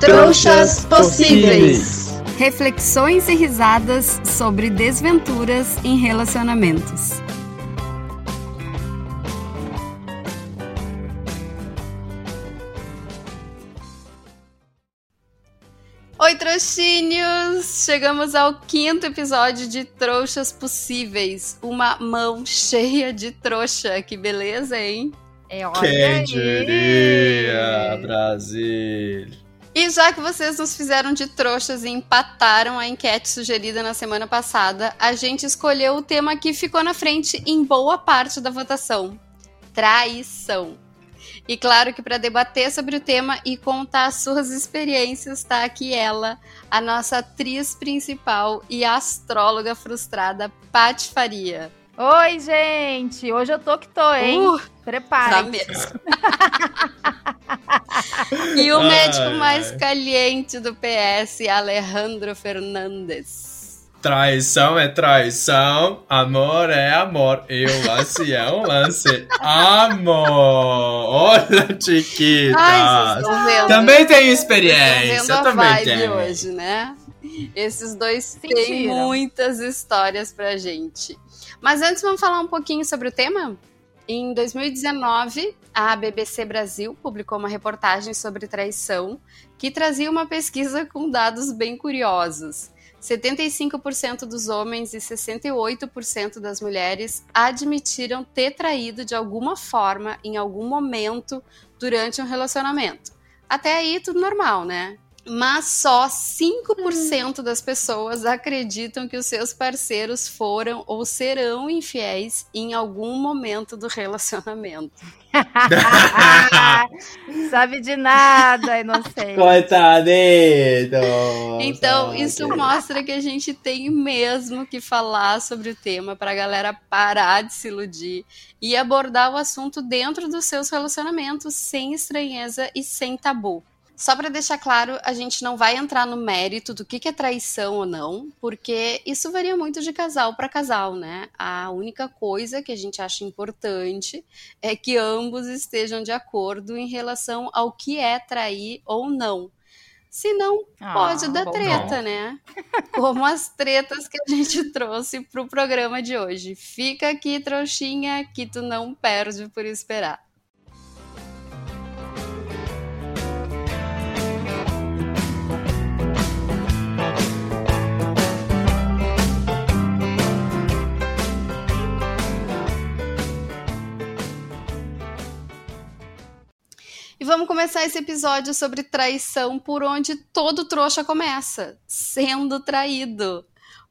Trouxas Possíveis. Reflexões e risadas sobre desventuras em relacionamentos. Oi, trouxinhos! Chegamos ao quinto episódio de Trouxas Possíveis. Uma mão cheia de trouxa. Que beleza, hein? É, olha Quem diria, Brasil? E já que vocês nos fizeram de trouxas e empataram a enquete sugerida na semana passada, a gente escolheu o tema que ficou na frente em boa parte da votação: traição. E claro que para debater sobre o tema e contar suas experiências, está aqui ela, a nossa atriz principal e astróloga frustrada, Paty Faria. Oi, gente! Hoje eu tô que tô, hein? Uh, Prepare. Tá mesmo. e o médico mais caliente do PS, Alejandro Fernandes. Traição é traição, amor é amor. E o lance é um lance. Amor! Olha, chiquitas! Ai, também tenho experiência. Eu também tenho. hoje, né? Esses dois têm muitas histórias pra gente. Mas antes, vamos falar um pouquinho sobre o tema? Em 2019, a BBC Brasil publicou uma reportagem sobre traição que trazia uma pesquisa com dados bem curiosos. 75% dos homens e 68% das mulheres admitiram ter traído de alguma forma em algum momento durante um relacionamento. Até aí, tudo normal, né? Mas só 5% das pessoas acreditam que os seus parceiros foram ou serão infiéis em algum momento do relacionamento. Sabe de nada, inocente. Coitadito! Então, isso mostra que a gente tem mesmo que falar sobre o tema para a galera parar de se iludir e abordar o assunto dentro dos seus relacionamentos sem estranheza e sem tabu. Só para deixar claro, a gente não vai entrar no mérito do que, é traição ou não, porque isso varia muito de casal para casal, né? A única coisa que a gente acha importante é que ambos estejam de acordo em relação ao que é trair ou não. Se não, ah, pode dar treta, não. né? Como as tretas que a gente trouxe pro programa de hoje. Fica aqui, trouxinha, que tu não perde por esperar. Vamos começar esse episódio sobre traição por onde todo trouxa começa, sendo traído.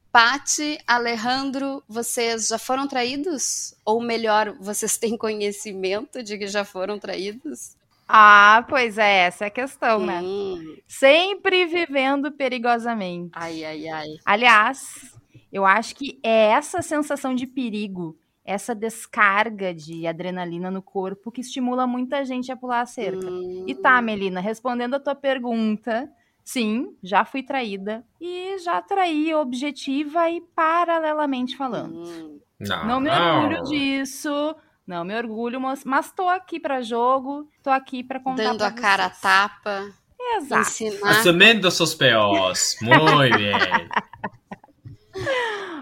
Pati, Alejandro, vocês já foram traídos? Ou melhor, vocês têm conhecimento de que já foram traídos? Ah, pois é, essa é a questão, né? Hum. Sempre vivendo perigosamente. Ai, ai, ai. Aliás, eu acho que é essa sensação de perigo essa descarga de adrenalina no corpo que estimula muita gente a pular a cerca. Hum. E tá, hum. Melina, respondendo a tua pergunta, sim, já fui traída e já traí objetiva e paralelamente falando. Hum. Não, não me orgulho disso, não me orgulho, mas, mas tô aqui para jogo, tô aqui para contar Dando a cara a tapa. Exato. Ensinar. Assumindo seus P.O.s. Muito bem.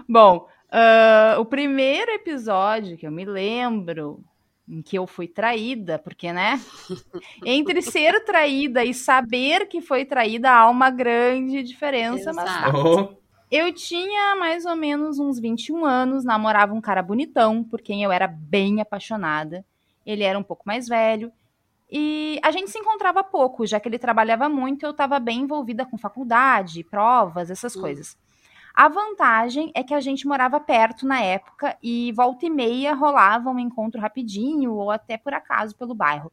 Bom, Uh, o primeiro episódio que eu me lembro em que eu fui traída, porque, né? Entre ser traída e saber que foi traída há uma grande diferença, Exato. mas tá. Oh. Eu tinha mais ou menos uns 21 anos, namorava um cara bonitão, por quem eu era bem apaixonada. Ele era um pouco mais velho. E a gente se encontrava pouco, já que ele trabalhava muito, eu estava bem envolvida com faculdade, provas, essas hum. coisas. A vantagem é que a gente morava perto na época e volta e meia rolava um encontro rapidinho ou até por acaso pelo bairro.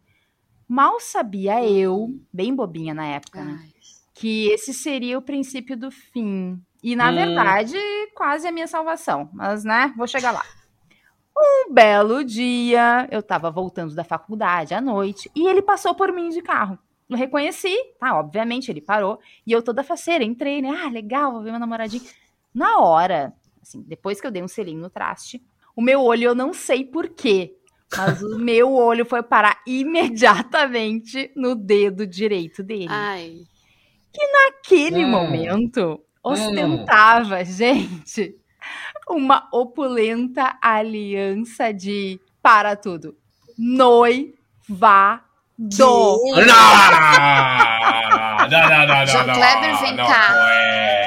Mal sabia eu, bem bobinha na época, né, que esse seria o princípio do fim. E na hum. verdade, quase a minha salvação. Mas, né, vou chegar lá. Um belo dia, eu tava voltando da faculdade à noite e ele passou por mim de carro. Eu reconheci, tá? Obviamente, ele parou. E eu toda faceira, entrei, né? Ah, legal, vou ver meu namoradinho. Na hora, assim, depois que eu dei um selinho no traste, o meu olho, eu não sei porquê, mas o meu olho foi parar imediatamente no dedo direito dele. Ai. que naquele hum. momento ostentava, hum. gente, uma opulenta aliança de para tudo. Noiva do. Não! Não, não, não, João não, Kleber, vem não, cá.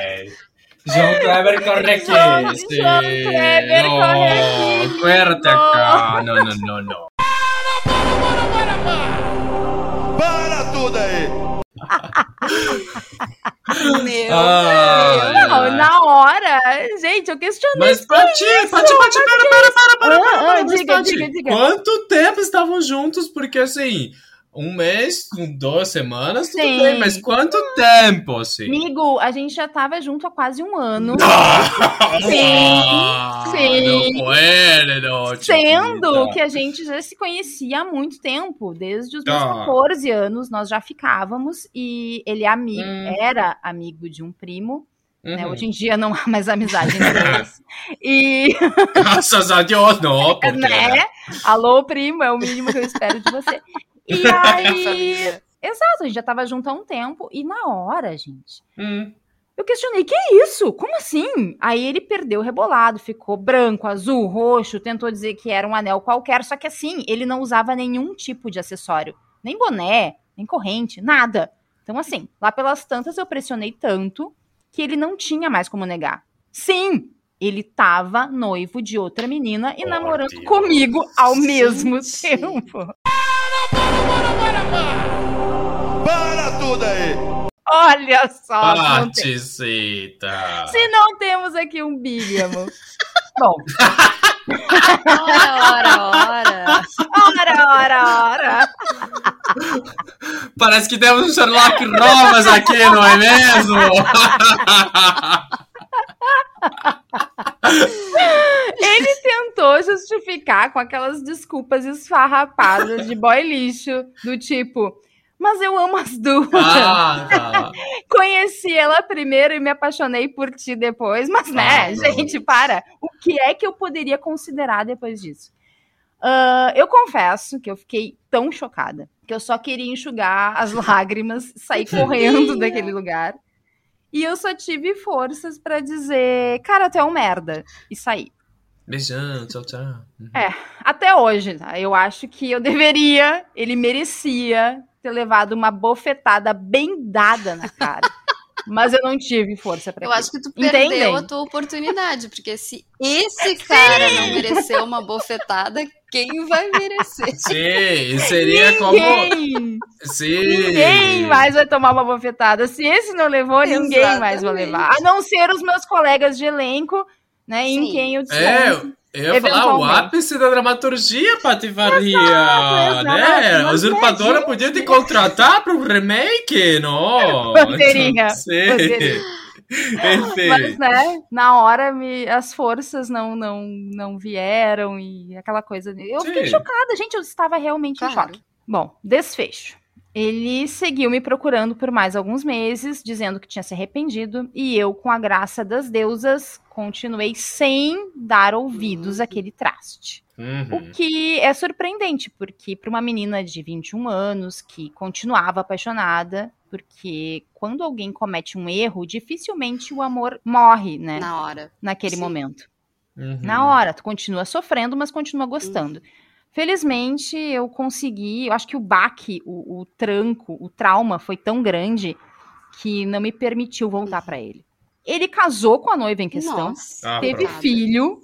João Kleber, corre aqui. João Kleber, corre aqui. Acuérdate acá. Não, não, não, não. Para, para, para, para! tudo aí! Meu ah, Não, na hora, gente, eu questionei. Mas, Pati, Pati, Pati, para, para, para, para, para, para, diga, diga, diga. Quanto tempo estavam juntos? Porque, assim, um mês, duas semanas, tudo Sim. bem, mas quanto tempo, assim? Amigo, a gente já tava junto há quase um ano. sim, sim. Não pode, não, Sendo que a gente já se conhecia há muito tempo, desde os meus ah. 14 anos, nós já ficávamos, e ele é amigo, hum. era amigo de um primo, né? Uhum. Né? Hoje em dia não há mais amizade entre eles. E. Graças a Deus, não. Porque... Né? Alô, primo, é o mínimo que eu espero de você. E aí. Exato, a gente já tava junto há um tempo. E na hora, gente. Hum. Eu questionei, que é isso? Como assim? Aí ele perdeu o rebolado, ficou branco, azul, roxo, tentou dizer que era um anel qualquer, só que assim, ele não usava nenhum tipo de acessório. Nem boné, nem corrente, nada. Então, assim, lá pelas tantas eu pressionei tanto que ele não tinha mais como negar. Sim, ele tava noivo de outra menina e oh, namorando Deus. comigo ao mesmo tempo. Para, para, para! Tudo aí! Olha só! Paticita! Se não temos aqui um bígamo. Bom. ora, ora, ora. Ora, ora, ora. Parece que temos um Sherlock Holmes aqui, não é mesmo? Ele tentou justificar com aquelas desculpas esfarrapadas de boy lixo, do tipo, mas eu amo as duas. Ah, tá. Conheci ela primeiro e me apaixonei por ti depois, mas né, ah, gente, para. O que é que eu poderia considerar depois disso? Uh, eu confesso que eu fiquei tão chocada que eu só queria enxugar as lágrimas, sair correndo daquele lugar. E eu só tive forças para dizer, cara, tu é um merda. E sair. Beijão, tchau, tchau. Uhum. É, até hoje, tá? Eu acho que eu deveria, ele merecia ter levado uma bofetada bem dada na cara. Mas eu não tive força para Eu acho que tu perdeu Entendem? a tua oportunidade, porque se esse cara Sim. não mereceu uma bofetada, quem vai merecer? Sim, seria ninguém, como. Sim. Ninguém mais vai tomar uma bofetada. Se esse não levou, Exatamente. ninguém mais vai levar. A não ser os meus colegas de elenco, né? Sim. Em quem eu desconto. É. Eu ia falar o ápice da dramaturgia, Patifaria, exato, né? A usurpadora podia te contratar para um remake, não? Poderia. poderia. Enfim. Mas, né, na hora me, as forças não, não, não vieram e aquela coisa. Eu Sim. fiquei chocada, gente, eu estava realmente claro. em choque. Bom, desfecho. Ele seguiu me procurando por mais alguns meses, dizendo que tinha se arrependido, e eu, com a graça das deusas, continuei sem dar ouvidos uhum. àquele traste. Uhum. O que é surpreendente, porque para uma menina de 21 anos que continuava apaixonada, porque quando alguém comete um erro, dificilmente o amor morre, né? Na hora. Naquele Sim. momento. Uhum. Na hora, tu continua sofrendo, mas continua gostando. Felizmente, eu consegui. Eu acho que o baque, o, o tranco, o trauma foi tão grande que não me permitiu voltar para ele. Ele casou com a noiva em questão, Nossa. teve ah, filho,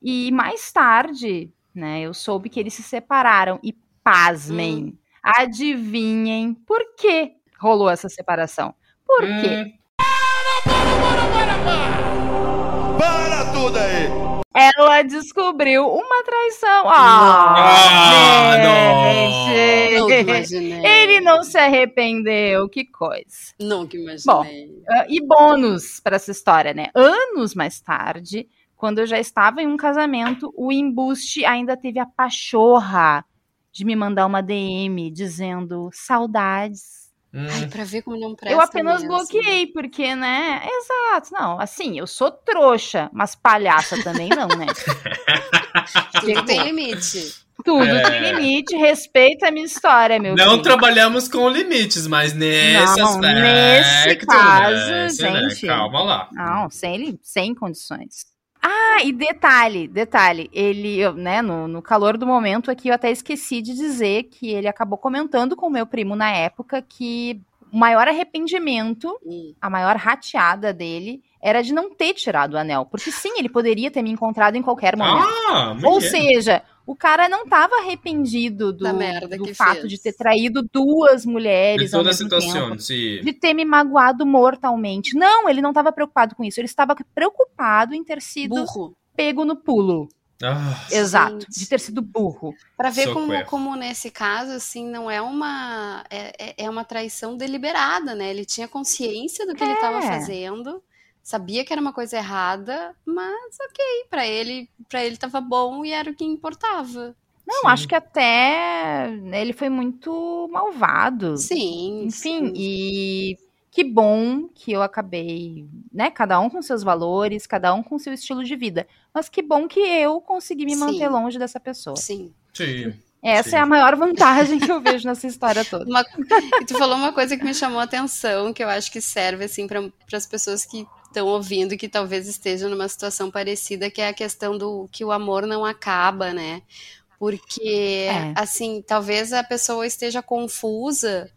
e mais tarde, né, eu soube que eles se separaram. E pasmem, hum. adivinhem por que rolou essa separação? Por hum. quê? Para, para, para, para, para! Para tudo aí! Ela descobriu uma traição. Ah, ah não. Ele não se arrependeu, que coisa. Nunca imaginei. Bom, uh, e bônus para essa história, né? Anos mais tarde, quando eu já estava em um casamento, o embuste ainda teve a pachorra de me mandar uma DM dizendo saudades Hum. Ai, pra ver como não presta. Eu apenas mesmo. bloqueei, porque, né? Exato, não. Assim, eu sou trouxa, mas palhaça também não, né? Tudo tem limite. Tudo é... tem limite, respeita a minha história, meu Não filho. trabalhamos com limites, mas nesse não, aspecto. Nesse caso, né? gente. Né? Calma lá. Não, sem, sem condições. Ah, e detalhe, detalhe, ele, né, no, no calor do momento aqui, eu até esqueci de dizer que ele acabou comentando com o meu primo na época que o maior arrependimento, a maior rateada dele, era de não ter tirado o anel. Porque sim, ele poderia ter me encontrado em qualquer momento. Ah, Ou seja, o cara não estava arrependido do, do fato fez. de ter traído duas mulheres. De toda ao a mesmo situação, tempo, sim. De ter me magoado mortalmente. Não, ele não estava preocupado com isso. Ele estava preocupado em ter sido Burro. pego no pulo. Ah, Exato, Gente. de ter sido burro. Pra ver Socorro. como, como nesse caso, assim, não é uma. É, é- é uma traição deliberada, né? Ele tinha consciência do que ele estava É. fazendo, sabia que era uma coisa errada, mas ok, pra ele, para ele tava bom e era o que importava. Não, Sim. acho que até ele foi muito malvado. Sim. Enfim, sim. e que bom que eu acabei, né? Cada um com seus valores, cada um com seu estilo de vida. Mas que bom que eu consegui me Sim. manter longe dessa pessoa. Sim. sim. Essa Sim. é a maior vantagem que eu vejo nessa história toda. Uma- e tu falou uma coisa que me chamou a atenção, que eu acho que serve assim para as pessoas que estão ouvindo que talvez estejam numa situação parecida, que é a questão do que o amor não acaba, né? Porque É. assim, talvez a pessoa esteja confusa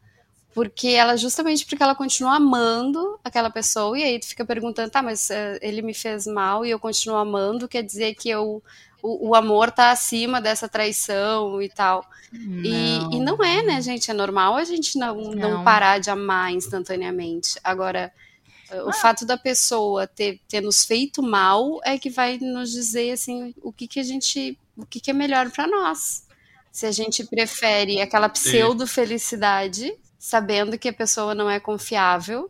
porque ela justamente porque ela continua amando aquela pessoa e aí tu fica perguntando, tá, mas eh, ele me fez mal e eu continuo amando, quer dizer que eu o, o amor tá acima dessa traição e tal. E, e não é, né, gente? É normal a gente não, não. Não. parar de amar instantaneamente. Agora, o fato da pessoa ter, ter nos feito mal é que vai nos dizer assim o que, que a gente. o que, que é melhor para nós. Se a gente prefere aquela pseudo-felicidade, sabendo que a pessoa não é confiável,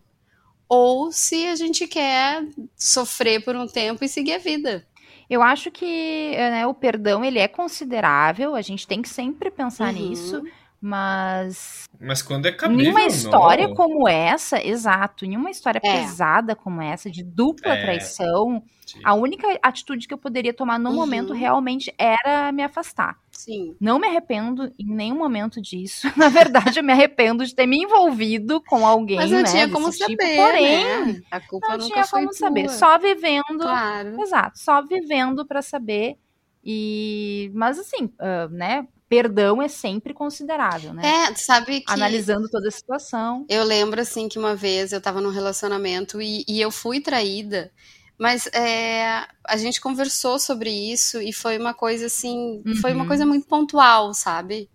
ou se a gente quer sofrer por um tempo e seguir a vida. Eu acho que né, o perdão ele é considerável, a gente tem que sempre pensar Uhum. nisso, mas Mas quando é em cabível, uma história não. como essa, exato, em uma história É. pesada como essa, de dupla É. traição, Sim. a única atitude que eu poderia tomar no Uhum. momento realmente era me afastar. Sim. Não me arrependo em nenhum momento disso. Na verdade, eu me arrependo de ter me envolvido com alguém. Mas não né, tinha como tipo, saber, porém, né? A culpa não nunca tinha foi como saber. tua. Só vivendo Claro. Exato, só vivendo pra saber. E mas assim, ah, né? Perdão é sempre considerável, né? É, sabe que Analisando toda a situação. eu lembro assim que uma vez eu tava num relacionamento e, e eu fui traída, mas é, a gente conversou sobre isso e foi uma coisa assim, foi uma Uhum. coisa muito pontual, sabe?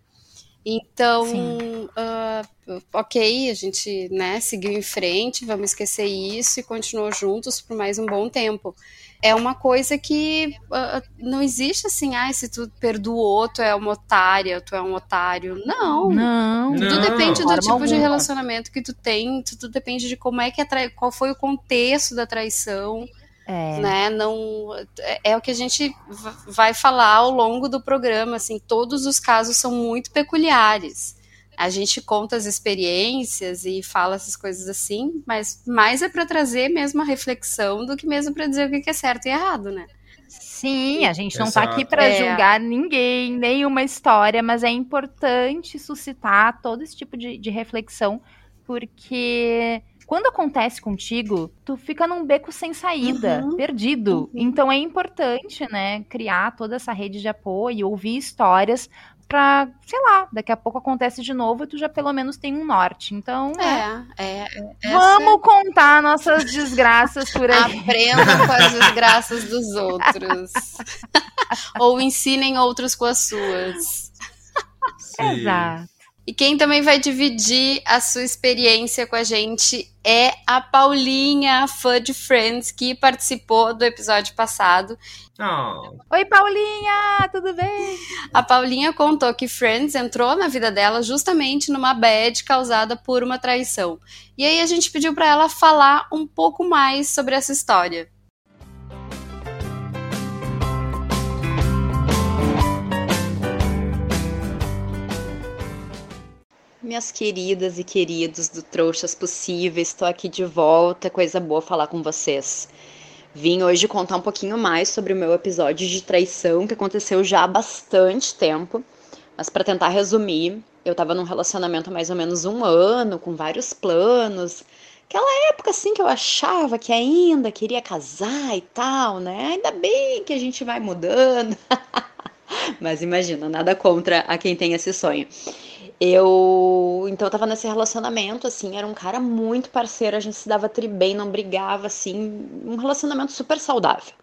Então, ah, ok, a gente, né, seguiu em frente, vamos esquecer isso e continuou juntos por mais um bom tempo. É uma coisa que ah, não existe assim, ah, se tu perdoou, tu é uma otária, tu é um otário. Não. Não. Tudo Não. depende do tipo de alguma. relacionamento que tu tem, tudo depende de como é que a trai... qual foi o contexto da traição, É. né? Não é, é o que a gente vai falar ao longo do programa, assim, todos os casos são muito peculiares. A gente conta as experiências e fala essas coisas assim, mas mais é para trazer mesmo a reflexão do que mesmo para dizer o que é certo e errado, né? Sim, a gente não tá aqui pra É. julgar ninguém, nenhuma história, mas é importante suscitar todo esse tipo de, de reflexão, porque quando acontece contigo, tu fica num beco sem saída, Uhum. perdido. Uhum. Então é importante, né, criar toda essa rede de apoio, ouvir histórias pra, sei lá, daqui a pouco acontece de novo e tu já pelo menos tem um norte. Então, né, É, é. é vamos contar nossas desgraças por aí. Aprendam com as desgraças dos outros. Ou ensinem outros com as suas. Sim. Exato. E quem também vai dividir a sua experiência com a gente é a Paulinha, fã de Friends, que participou do episódio passado. Não. Oi, Paulinha, tudo bem? A Paulinha contou que Friends entrou na vida dela justamente numa bad causada por uma traição. E aí a gente pediu para ela falar um pouco mais sobre essa história. Minhas queridas e queridos do Trouxas Possíveis, estou aqui de volta, coisa boa falar com vocês. Vim hoje contar um pouquinho mais sobre o meu episódio de traição que aconteceu já há bastante tempo. Mas para tentar resumir, eu tava num relacionamento há mais ou menos um ano, com vários planos. Aquela época assim que eu achava que ainda queria casar e tal, né? Ainda bem que a gente vai mudando. Mas imagina, nada contra a quem tem esse sonho. Eu, então eu tava nesse relacionamento assim, era um cara muito parceiro, a gente se dava tri bem, não brigava assim, um relacionamento super saudável.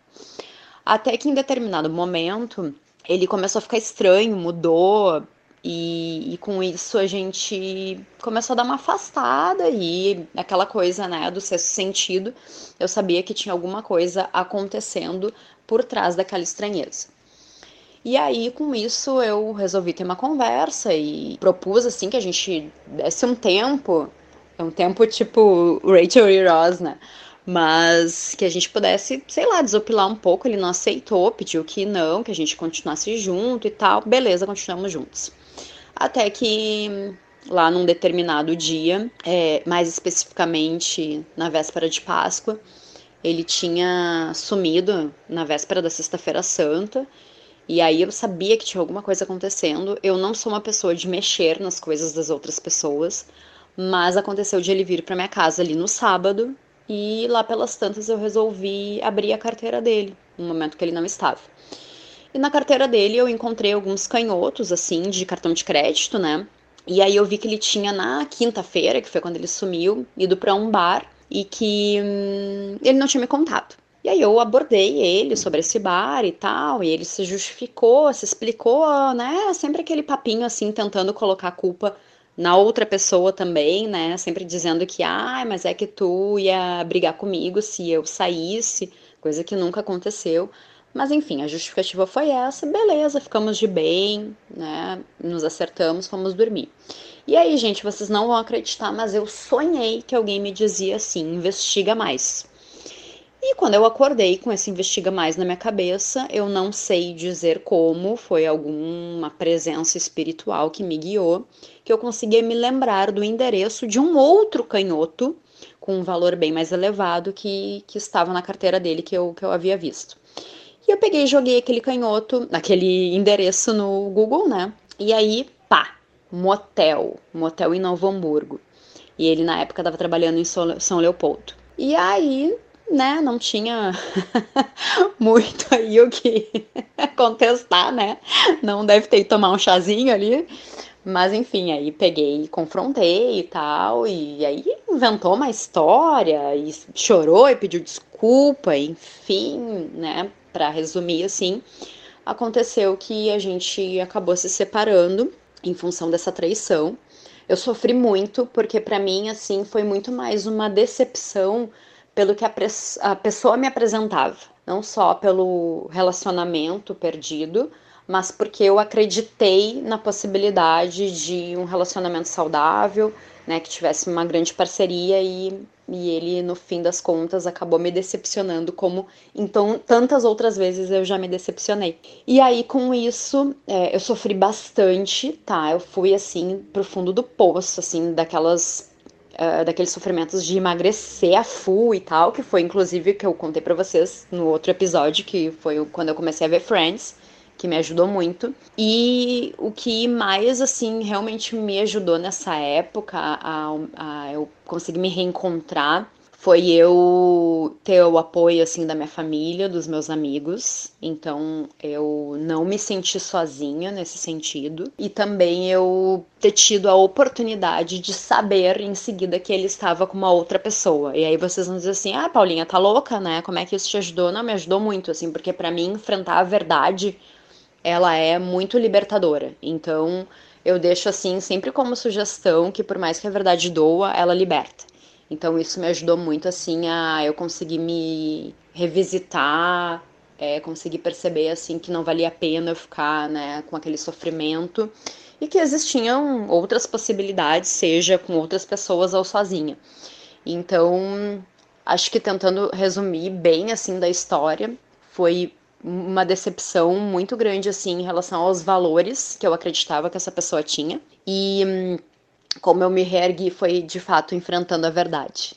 Até que em determinado momento, ele começou a ficar estranho, mudou, e, e, com isso a gente começou a dar uma afastada e aquela coisa, né, do sexto sentido, eu sabia que tinha alguma coisa acontecendo por trás daquela estranheza. E aí, com isso, eu resolvi ter uma conversa e propus, assim, que a gente desse um tempo, um tempo tipo Rachel e Ross, né? Mas que a gente pudesse, sei lá, desopilar um pouco. Ele não aceitou, pediu que não, que a gente continuasse junto e tal. Beleza, continuamos juntos. Até que lá num determinado dia, é, mais especificamente na véspera de Páscoa, ele tinha sumido na véspera da Sexta-feira Santa e aí eu sabia que tinha alguma coisa acontecendo. Eu não sou uma pessoa de mexer nas coisas das outras pessoas, mas aconteceu de ele vir para minha casa ali no sábado e lá pelas tantas eu resolvi abrir a carteira dele, no momento que ele não estava. E na carteira dele eu encontrei alguns canhotos assim de cartão de crédito, né? E aí eu vi que ele tinha na quinta-feira, que foi quando ele sumiu, ido para um bar e que hum, ele não tinha me contado. E aí eu abordei ele sobre esse bar e tal, e ele se justificou, se explicou, né? Sempre aquele papinho assim, tentando colocar a culpa na outra pessoa também, né? Sempre dizendo que, ah, mas é que tu ia brigar comigo se eu saísse, coisa que nunca aconteceu. Mas enfim, a justificativa foi essa, beleza, ficamos de bem, né? Nos acertamos, fomos dormir. E aí, gente, vocês não vão acreditar, mas eu sonhei que alguém me dizia assim: investiga mais. E quando eu acordei com esse investiga mais na minha cabeça, eu não sei dizer como, foi alguma presença espiritual que me guiou, que eu consegui me lembrar do endereço de um outro canhoto com um valor bem mais elevado que, que estava na carteira dele que eu, que eu havia visto. E eu peguei e joguei aquele canhoto, aquele endereço no Google, né? E aí, pá, motel, motel em Novo Hamburgo. E ele na época estava trabalhando em São Leopoldo. E aí né, não tinha muito aí o que contestar, né? Não deve ter que tomar um chazinho ali. Mas enfim, aí peguei, confrontei e tal, e aí inventou uma história e chorou e pediu desculpa, enfim, né? Para resumir assim, aconteceu que a gente acabou se separando em função dessa traição. Eu sofri muito porque para mim assim foi muito mais uma decepção pelo que a, a pessoa me apresentava, não só pelo relacionamento perdido, mas porque eu acreditei na possibilidade de um relacionamento saudável, né, que tivesse uma grande parceria e, e ele, no fim das contas, acabou me decepcionando, como então tantas outras vezes eu já me decepcionei. E aí, com isso, é, eu sofri bastante, tá? Eu fui, assim, pro fundo do poço, assim, daquelas uh, daqueles sofrimentos de emagrecer a full e tal, que foi inclusive que eu contei para vocês no outro episódio, que foi quando eu comecei a ver Friends, que me ajudou muito. E o que mais, assim, realmente me ajudou nessa época a, a eu conseguir me reencontrar foi eu ter o apoio assim da minha família, dos meus amigos. Então eu não me senti sozinha nesse sentido e também eu ter tido a oportunidade de saber em seguida que ele estava com uma outra pessoa. E aí vocês vão dizer assim: "Ah, Paulinha, tá louca, né? Como é que isso te ajudou?" Não me ajudou muito assim, porque para mim enfrentar a verdade ela é muito libertadora. Então, eu deixo assim sempre como sugestão que por mais que a verdade doa, ela liberta. Então isso me ajudou muito assim a eu conseguir me revisitar, é, conseguir perceber assim que não valia a pena eu ficar né, com aquele sofrimento e que existiam outras possibilidades, seja com outras pessoas ou sozinha. Então acho que tentando resumir bem assim da história foi uma decepção muito grande assim em relação aos valores que eu acreditava que essa pessoa tinha e hum, como eu me reergui foi de fato enfrentando a verdade.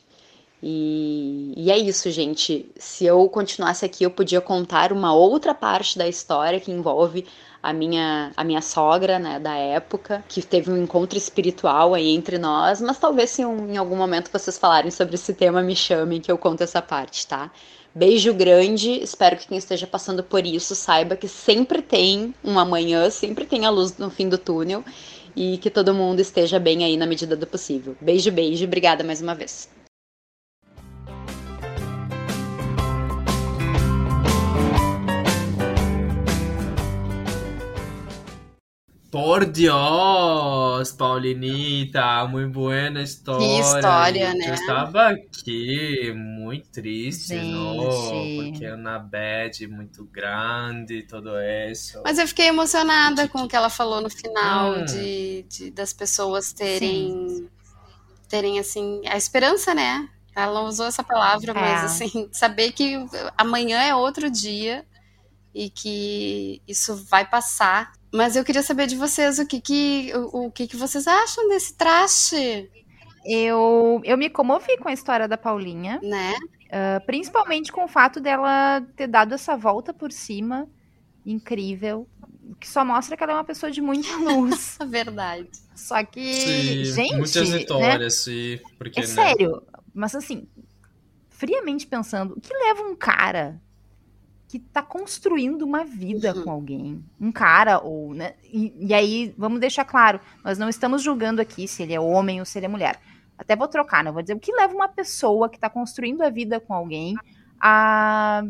E, e, é isso, gente. Se eu continuasse aqui, eu podia contar uma outra parte da história que envolve a minha, a minha sogra, né, da época, que teve um encontro espiritual aí entre nós, mas talvez se um, em algum momento vocês falarem sobre esse tema, me chamem que eu conto essa parte, tá? Beijo grande, espero que quem esteja passando por isso saiba que sempre tem um amanhã, sempre tem a luz no fim do túnel e que todo mundo esteja bem aí na medida do possível. Beijo, beijo, obrigada mais uma vez. Por Dios, Paulinita, muito boa história. Que história, né? Eu estava aqui muito triste, não? Porque é uma bad muito grande, tudo isso. Mas eu fiquei emocionada com o que ela falou no final, hum. de, de, das pessoas terem, Sim. terem, assim, a esperança, né? Ela usou essa palavra, é. mas, assim, saber que amanhã é outro dia e que isso vai passar mas eu queria saber de vocês o que que, o, o que, que vocês acham desse traste. Eu, eu me comovi com a história da Paulinha. Né? Uh, principalmente com o fato dela ter dado essa volta por cima. Incrível. Que só mostra que ela é uma pessoa de muita luz. Verdade. Só que, sim, gente. Muitas né? vitórias, né? sim. Porque, é né? sério. Mas assim, friamente pensando, o que leva um cara que tá construindo uma vida uhum. com alguém. Um cara, ou, né? E, e, aí, vamos deixar claro, nós não estamos julgando aqui se ele é homem ou se ele é mulher. Até vou trocar, né? Vou dizer o que leva uma pessoa que tá construindo a vida com alguém a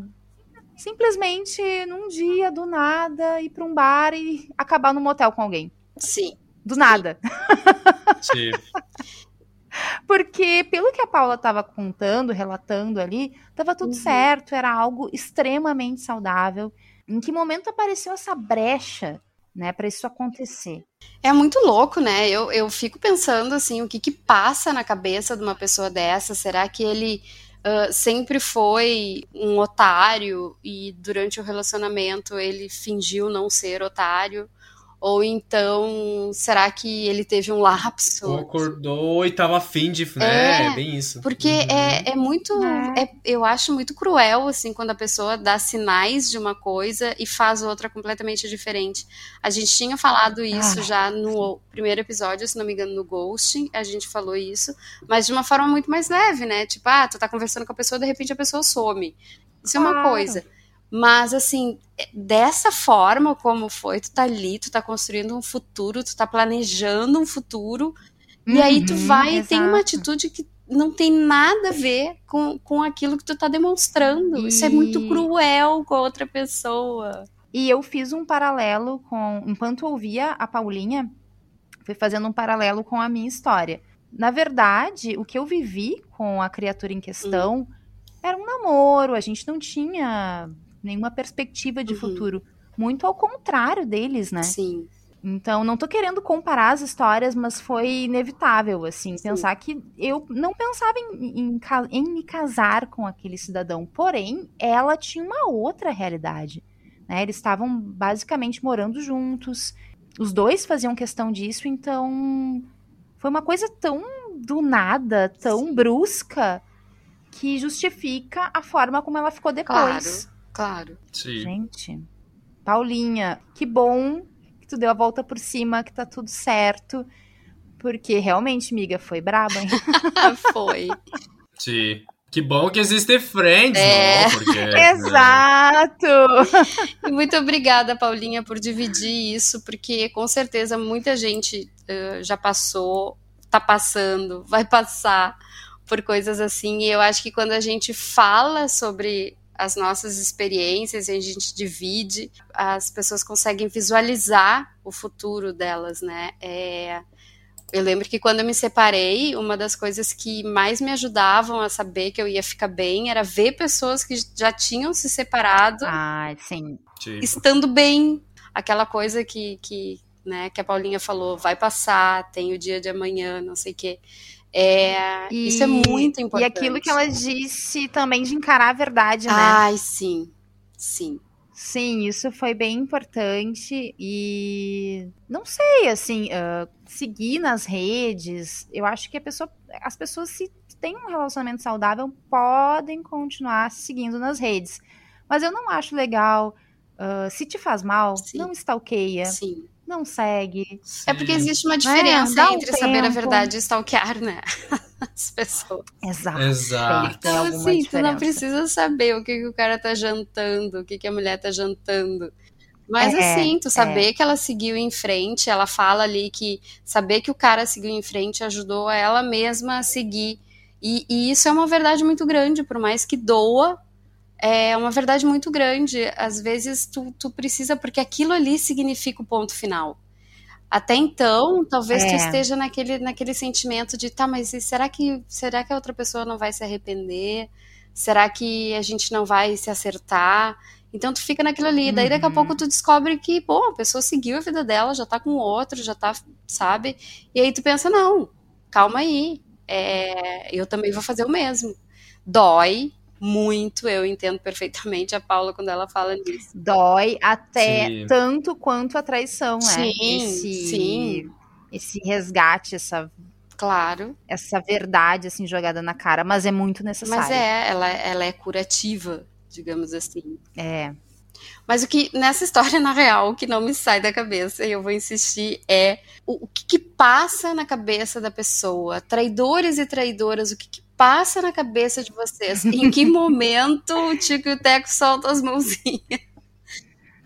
simplesmente num dia, do nada, ir pra um bar e acabar no motel com alguém. Sim. Do nada. Sim. Porque, pelo que a Paula estava contando, relatando ali, estava tudo uhum. certo, era algo extremamente saudável. Em que momento apareceu essa brecha, né, para isso acontecer? É muito louco, né? Eu, eu fico pensando assim, o que que passa na cabeça de uma pessoa dessa? Será que ele Uh, sempre foi um otário e durante o relacionamento ele fingiu não ser otário? Ou então, será que ele teve um lapso? Ou acordou e tava afim de. Né? É, é bem isso. Porque uhum. é, é muito. É. É, eu acho muito cruel, assim, quando a pessoa dá sinais de uma coisa e faz outra completamente diferente. A gente tinha falado isso ah. já no primeiro episódio, se não me engano, no Ghosting. A gente falou isso, mas de uma forma muito mais leve, né? Tipo, ah, tu tá conversando com a pessoa, de repente a pessoa some. Isso claro. é uma coisa. Mas, assim, dessa forma como foi, tu tá ali, tu tá construindo um futuro, tu tá planejando um futuro, uhum, e aí tu uhum, vai e tem uma atitude que não tem nada a ver com, com aquilo que tu tá demonstrando. E... Isso é muito cruel com a outra pessoa. E eu fiz um paralelo com. Enquanto ouvia a Paulinha, fui fazendo um paralelo com a minha história. Na verdade, o que eu vivi com a criatura em questão hum. era um namoro, a gente não tinha nenhuma perspectiva de uhum. futuro. Muito ao contrário deles, né? Sim. Então, não tô querendo comparar as histórias, mas foi inevitável, assim, Sim. pensar que eu não pensava em, em, em, me casar com aquele cidadão. Porém, ela tinha uma outra realidade. Né? Eles estavam basicamente morando juntos. Os dois faziam questão disso, então foi uma coisa tão do nada, tão Sim. brusca, que justifica a forma como ela ficou depois. Claro. Claro. Sim. Gente, Paulinha, que bom que tu deu a volta por cima, que tá tudo certo. Porque realmente, miga, foi braba, hein? foi. Sim. Que bom que existe Friends, é. não? Porque, Exato! E muito obrigada, Paulinha, por dividir isso, porque com certeza muita gente uh, já passou, tá passando, vai passar por coisas assim. E eu acho que quando a gente fala sobre as nossas experiências e a gente divide, as pessoas conseguem visualizar o futuro delas, né? É, eu lembro que quando eu me separei, uma das coisas que mais me ajudavam a saber que eu ia ficar bem era ver pessoas que já tinham se separado. Ah, sim. Estando bem. Aquela coisa que, que, né, que a Paulinha falou, vai passar, tem o dia de amanhã, não sei o quê. É, e, isso é muito importante. E aquilo que ela disse também de encarar a verdade, né? Ai, sim. Sim. Sim, isso foi bem importante e não sei, assim, uh, seguir nas redes, eu acho que a pessoa as pessoas se têm um relacionamento saudável podem continuar seguindo nas redes. Mas eu não acho legal. Uh, se te faz mal, Sim. não stalkeia. Sim não segue. Sim. É porque existe uma diferença é, entre um saber a verdade e stalkear, né? As pessoas. Exato. Exato. Então, assim, tu não precisa saber o que, que o cara tá jantando, o que, que a mulher tá jantando. Mas é, assim, tu saber é. que ela seguiu em frente, ela fala ali que saber que o cara seguiu em frente ajudou ela mesma a seguir. E, e isso é uma verdade muito grande, por mais que doa, é uma verdade muito grande. Às vezes tu, tu precisa, porque aquilo ali significa o ponto final. Até então, talvez é. tu esteja naquele, naquele sentimento de, tá, mas será que, será que a outra pessoa não vai se arrepender? Será que a gente não vai se acertar? Então tu fica naquilo ali, daí daqui a pouco uhum. tu descobre que, bom, a pessoa seguiu a vida dela, já tá com outro, já tá, sabe? E aí tu pensa, não, calma aí, é, eu também vou fazer o mesmo. Dói muito, eu entendo perfeitamente a Paula quando ela fala nisso. Dói até sim. tanto quanto a traição, né? Sim, esse, sim. Esse resgate, essa Claro. Essa verdade, assim, jogada na cara, mas é muito necessário. Mas é, ela, ela é curativa digamos assim. É. Mas o que, nessa história, na real, o que não me sai da cabeça, e eu vou insistir, é o, o que, que, passa na cabeça da pessoa. Traidores e traidoras, o que, que passa na cabeça de vocês? em que momento o Tico e o Teco soltam as mãozinhas?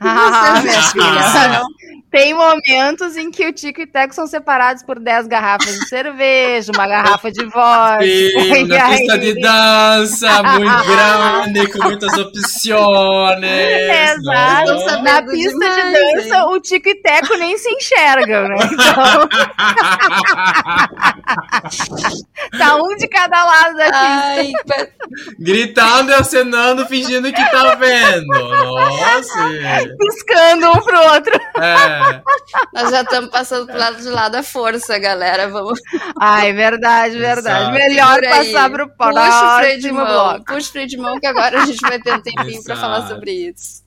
Ah, minha filha. Tem momentos em que o Tico e o Teco são separados por 10 garrafas de cerveja, uma garrafa de vodka. Sim, na aí... pista de dança, muito grande, com muitas opções. Exato. Na pista demais, de dança, hein? o Tico e Teco nem se enxergam, né? Então... tá um de cada lado da pista. Ai, Gritando e acenando, fingindo que tá vendo. Nossa! Piscando um pro outro. É. Nós já estamos passando pro lado de lá da força, galera. Vamos. Ai, verdade, verdade. Exato. Melhor passar pro próximo Puxa o freio de mão. Bloco. Puxa o freio de mão que agora a gente vai ter um tempinho para falar sobre isso.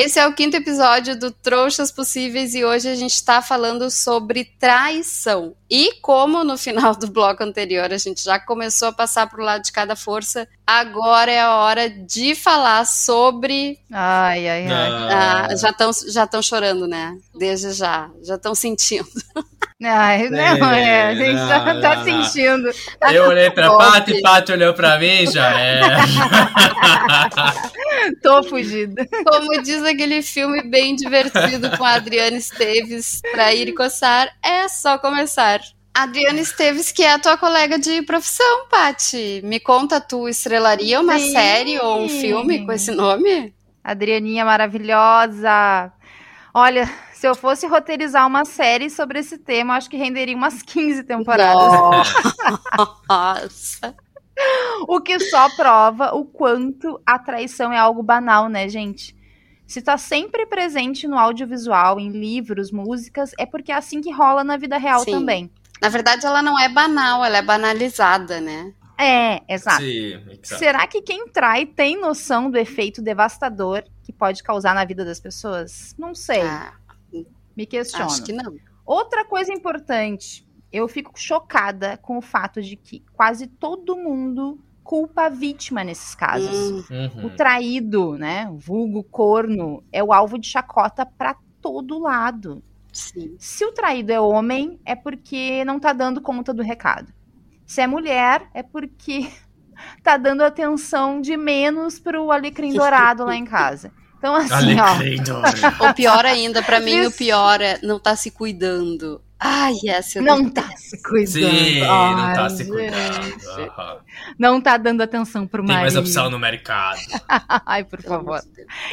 Esse é o quinto episódio do Trouxas Possíveis e hoje a gente está falando sobre traição. E como no final do bloco anterior a gente já começou a passar para o lado de cada força, agora é a hora de falar sobre. Ai, ai, ai. Ah, já estão já chorando, né? Desde já. Já estão sentindo. Ai, não, é, a gente não, tá, tá sentindo. Eu olhei pra Paty, Paty olhou pra mim, já é. Tô fugida. Como diz aquele filme bem divertido com a Adriana Esteves, pra ir coçar, é só começar. Adriana Esteves, que é a tua colega de profissão, Paty. Me conta, tu estrelaria uma Sim. série ou um filme com esse nome? Adrianinha maravilhosa. Olha, se eu fosse roteirizar uma série sobre esse tema, acho que renderia umas 15 temporadas. Nossa! o que só prova o quanto a traição é algo banal, né, gente? Se tá sempre presente no audiovisual, em livros, músicas, é porque é assim que rola na vida real Sim. também. Na verdade, ela não é banal, ela é banalizada, né? É, exato. Sim, Será que quem trai tem noção do efeito devastador que pode causar na vida das pessoas? Não sei. Ah, me questiono. Acho que não. Outra coisa importante, eu fico chocada com o fato de que quase todo mundo culpa a vítima nesses casos. Uhum. O traído, né, o vulgo corno, é o alvo de chacota para todo lado. Sim. Se o traído é homem, é porque não tá dando conta do recado. Se é mulher, é porque tá dando atenção de menos pro alecrim dourado lá em casa. Então, assim, ó. O pior ainda, para mim, Isso. o pior é não tá se cuidando. Ai, essa não tá se cuidando. Sim, Ai, não tá se cuidando. Uhum. Não tá dando atenção pro marido. Tem mais opção no mercado. Ai, por favor.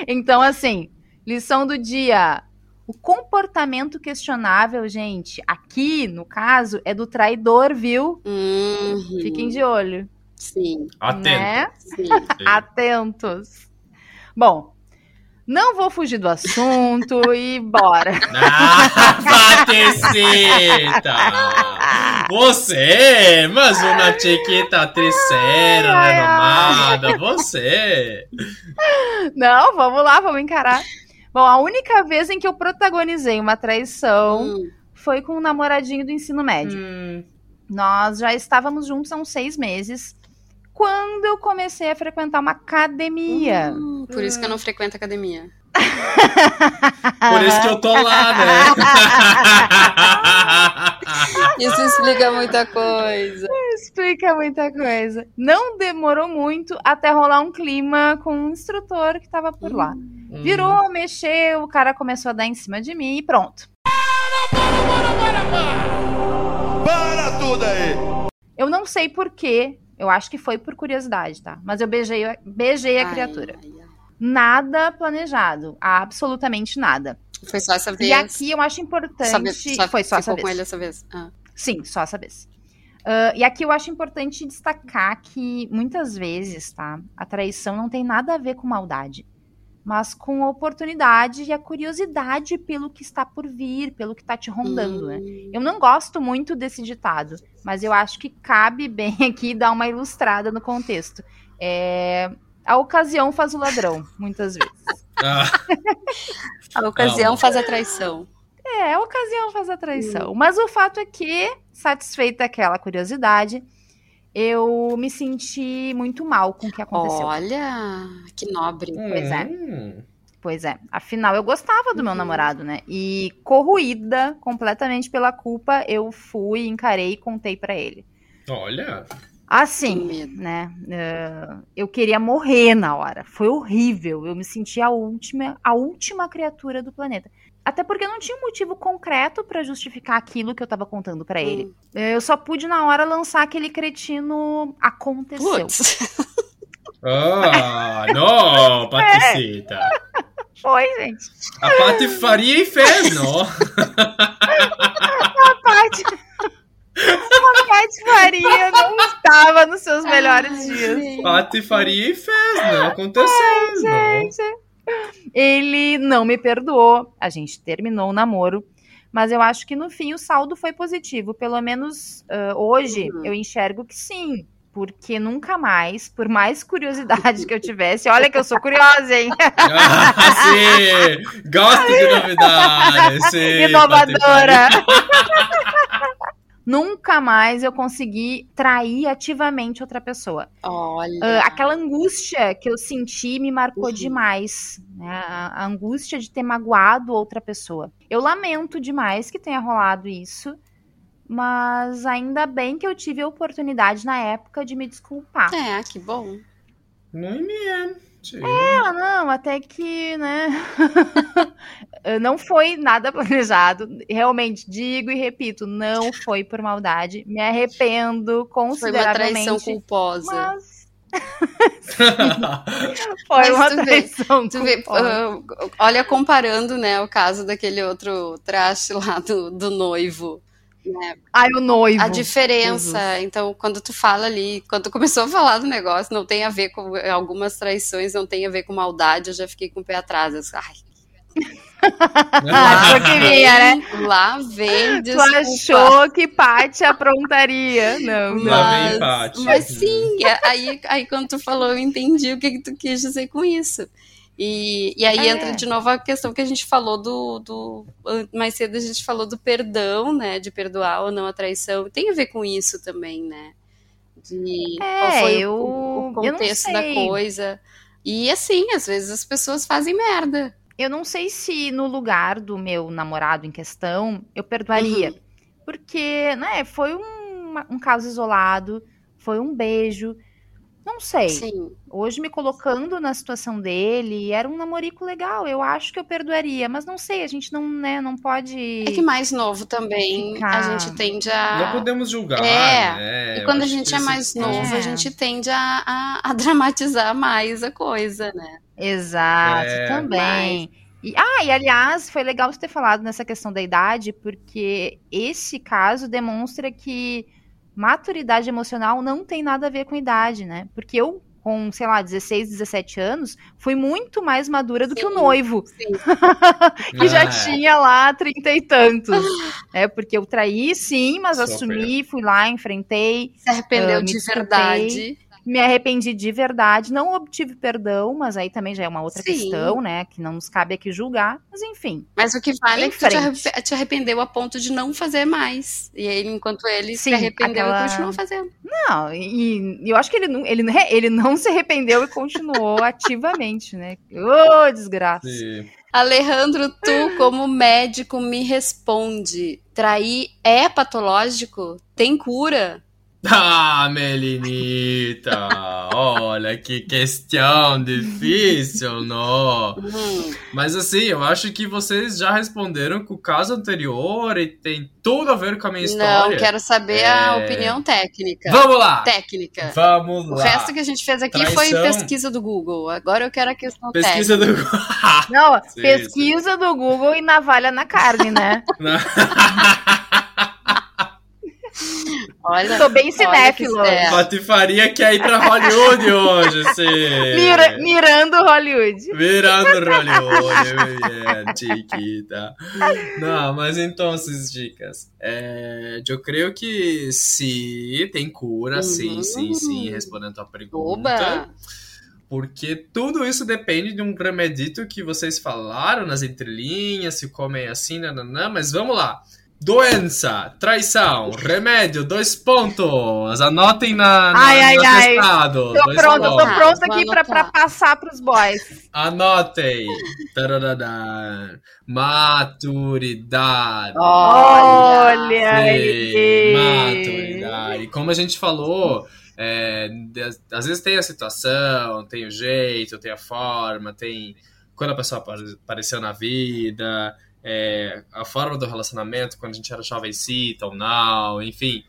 Então, assim, lição do dia. O comportamento questionável, gente, aqui, no caso, é do traidor, viu? Uhum. Fiquem de olho. Sim. Atentos. Né? Sim. Atentos. Bom, Não vou fugir do assunto e bora. Ah, Patecita! Você, mas uma chiquita terceira, renomada, você. Não, vamos lá, vamos encarar. Bom, a única vez em que eu protagonizei uma traição hum. foi com um namoradinho do ensino médio. Hum. Nós já estávamos juntos há uns seis meses quando eu comecei a frequentar uma academia. Hum, por isso que eu não frequento academia. Por isso que eu tô lá, né? Isso explica muita coisa. Explica muita coisa. Não demorou muito até rolar um clima com um instrutor que tava por lá. Hum. Virou, mexeu, o cara começou a dar em cima de mim e pronto. Para, para, para, para! Para tudo aí! Eu não sei porquê, eu acho que foi por curiosidade, tá? Mas eu beijei, beijei a ai, criatura. Ai, ai. Nada planejado, absolutamente nada. Foi só essa vez. E aqui eu acho importante. só, foi só essa vez. com ele essa vez. Ah. Sim, só essa vez. Uh, e aqui eu acho importante destacar que muitas vezes, tá? A traição não tem nada a ver com maldade, mas com a oportunidade e a curiosidade pelo que está por vir, pelo que está te rondando, né? hum. né? Eu não gosto muito desse ditado, mas eu acho que cabe bem aqui dar uma ilustrada no contexto. É, a ocasião faz o ladrão, muitas vezes. Ah. a ocasião faz a traição. É, a ocasião faz a traição. Hum. Mas o fato é que, satisfeita aquela curiosidade, eu me senti muito mal com o que aconteceu. Olha, que nobre. Pois é. Hum. Pois é. Afinal, eu gostava do meu uhum. namorado, né? E corroída completamente pela culpa, eu fui, encarei e contei para ele. Olha. Assim, né? Uh, eu queria morrer na hora. Foi horrível. Eu me senti a última, a última criatura do planeta. Até porque não tinha um motivo concreto para justificar aquilo que eu tava contando para ele. Hum. Eu só pude na hora lançar aquele cretino aconteceu. ah, não, Paticita. É. Foi, gente. A patifaria e fez, não? a parte a patifaria não estava nos seus melhores Ai, dias. Patifaria e fez, não aconteceu. Ai, gente. Ele não me perdoou. A gente terminou o namoro. Mas eu acho que no fim o saldo foi positivo. Pelo menos uh, hoje uhum. eu enxergo que sim. Porque nunca mais, por mais curiosidade que eu tivesse, olha que eu sou curiosa, hein? ah, sim! Gosto de novidades! Sim, Inovadora! Nunca mais eu consegui trair ativamente outra pessoa. Olha. Uh, aquela angústia que eu senti me marcou uhum. demais. Né? A, a angústia de ter magoado outra pessoa. Eu lamento demais que tenha rolado isso. Mas ainda bem que eu tive a oportunidade na época de me desculpar. É, que bom. Muito bem. Sim. É, não, até que, né? não foi nada planejado. Realmente, digo e repito, não foi por maldade. Me arrependo consideravelmente. Foi uma traição culposa. Mas... foi mas uma traição vê, vê, uh, olha, comparando, né, o caso daquele outro traste lá do, do noivo. Né? Ai, o noivo. A diferença, Jesus. então, quando tu fala ali, quando tu começou a falar do negócio, não tem a ver com algumas traições, não tem a ver com maldade, eu já fiquei com o pé atrás. Eu, ai, lá queria, né? Lá vem desculpa. Tu achou que Paty aprontaria. Não, não. Lá vem Paty. Mas sim, aí, aí quando tu falou, eu entendi o que, que tu quis dizer com isso. E, e aí é. entra de novo a questão que a gente falou do, do. Mais cedo a gente falou do perdão, né? De perdoar ou não a traição. Tem a ver com isso também, né? De é, qual foi eu, o, o contexto da coisa. E assim, às vezes as pessoas fazem merda. Eu não sei se no lugar do meu namorado em questão eu perdoaria. Uhum. Porque, né, foi um, um caso isolado, foi um beijo. Não sei. Sim. Hoje, me colocando na situação dele, era um namorico legal. Eu acho que eu perdoaria, mas não sei, a gente não, né, não pode. É que mais novo também, ficar... a gente tende a. Não podemos julgar. É. Né? E quando a gente é mais novo, é. a gente tende a, a, a, dramatizar mais a coisa, né? Exato, é. também. Mas... E, ah, e aliás, foi legal você ter falado nessa questão da idade, porque esse caso demonstra que maturidade emocional não tem nada a ver com idade, né? Porque eu com, sei lá, 16, 17 anos, fui muito mais madura do sim, que o noivo. que já é. tinha lá trinta e tantos. É, porque eu traí, sim, mas Super. assumi, fui lá, enfrentei. Se arrependeu uh, de verdade me arrependi de verdade, não obtive perdão, mas aí também já é uma outra Sim. questão, né? Que não nos cabe aqui julgar, mas enfim. Mas o que vale é que tu te arrependeu a ponto de não fazer mais. E aí, enquanto ele Sim, se arrependeu aquela... e continuou fazendo. Não, e, e eu acho que ele, ele, ele não se arrependeu e continuou ativamente, né? Ô, oh, desgraça. Sim. Alejandro, tu, como médico, me responde: trair é patológico? Tem cura? Ah, Melinita! Olha que questão difícil, não? Mas assim, eu acho que vocês já responderam com o caso anterior e tem tudo a ver com a minha história. Não, quero saber é... a opinião técnica. Vamos lá! Técnica. Vamos lá. O resto que a gente fez aqui Traição... foi pesquisa do Google. Agora eu quero a questão pesquisa técnica. Pesquisa do Google. Não, sim, pesquisa sim. do Google e navalha na carne, né? Olha, Tô bem cinéfilo. Patifaria quer ir pra Hollywood hoje, sim. Mira, mirando Hollywood. Mirando Hollywood, é, chiquita. Não, mas então, essas dicas. É, eu creio que sim, tem cura, uhum. sim, sim, sim, respondendo a pergunta. Oba. Porque tudo isso depende de um remedito que vocês falaram nas entrelinhas, se comem assim, nananã, mas vamos lá. Doença, traição, remédio, dois pontos. Anotem na, na ai, ai, ai. Tô pronto, tô pronto aqui pra, pra passar pros boys. Anotem. Tararara. Maturidade. Olha aí. Maturidade. Como a gente falou, é, às vezes tem a situação, tem o jeito, tem a forma, tem quando a pessoa apareceu na vida é, a forma do relacionamento quando a gente era jovencita ou não, enfim.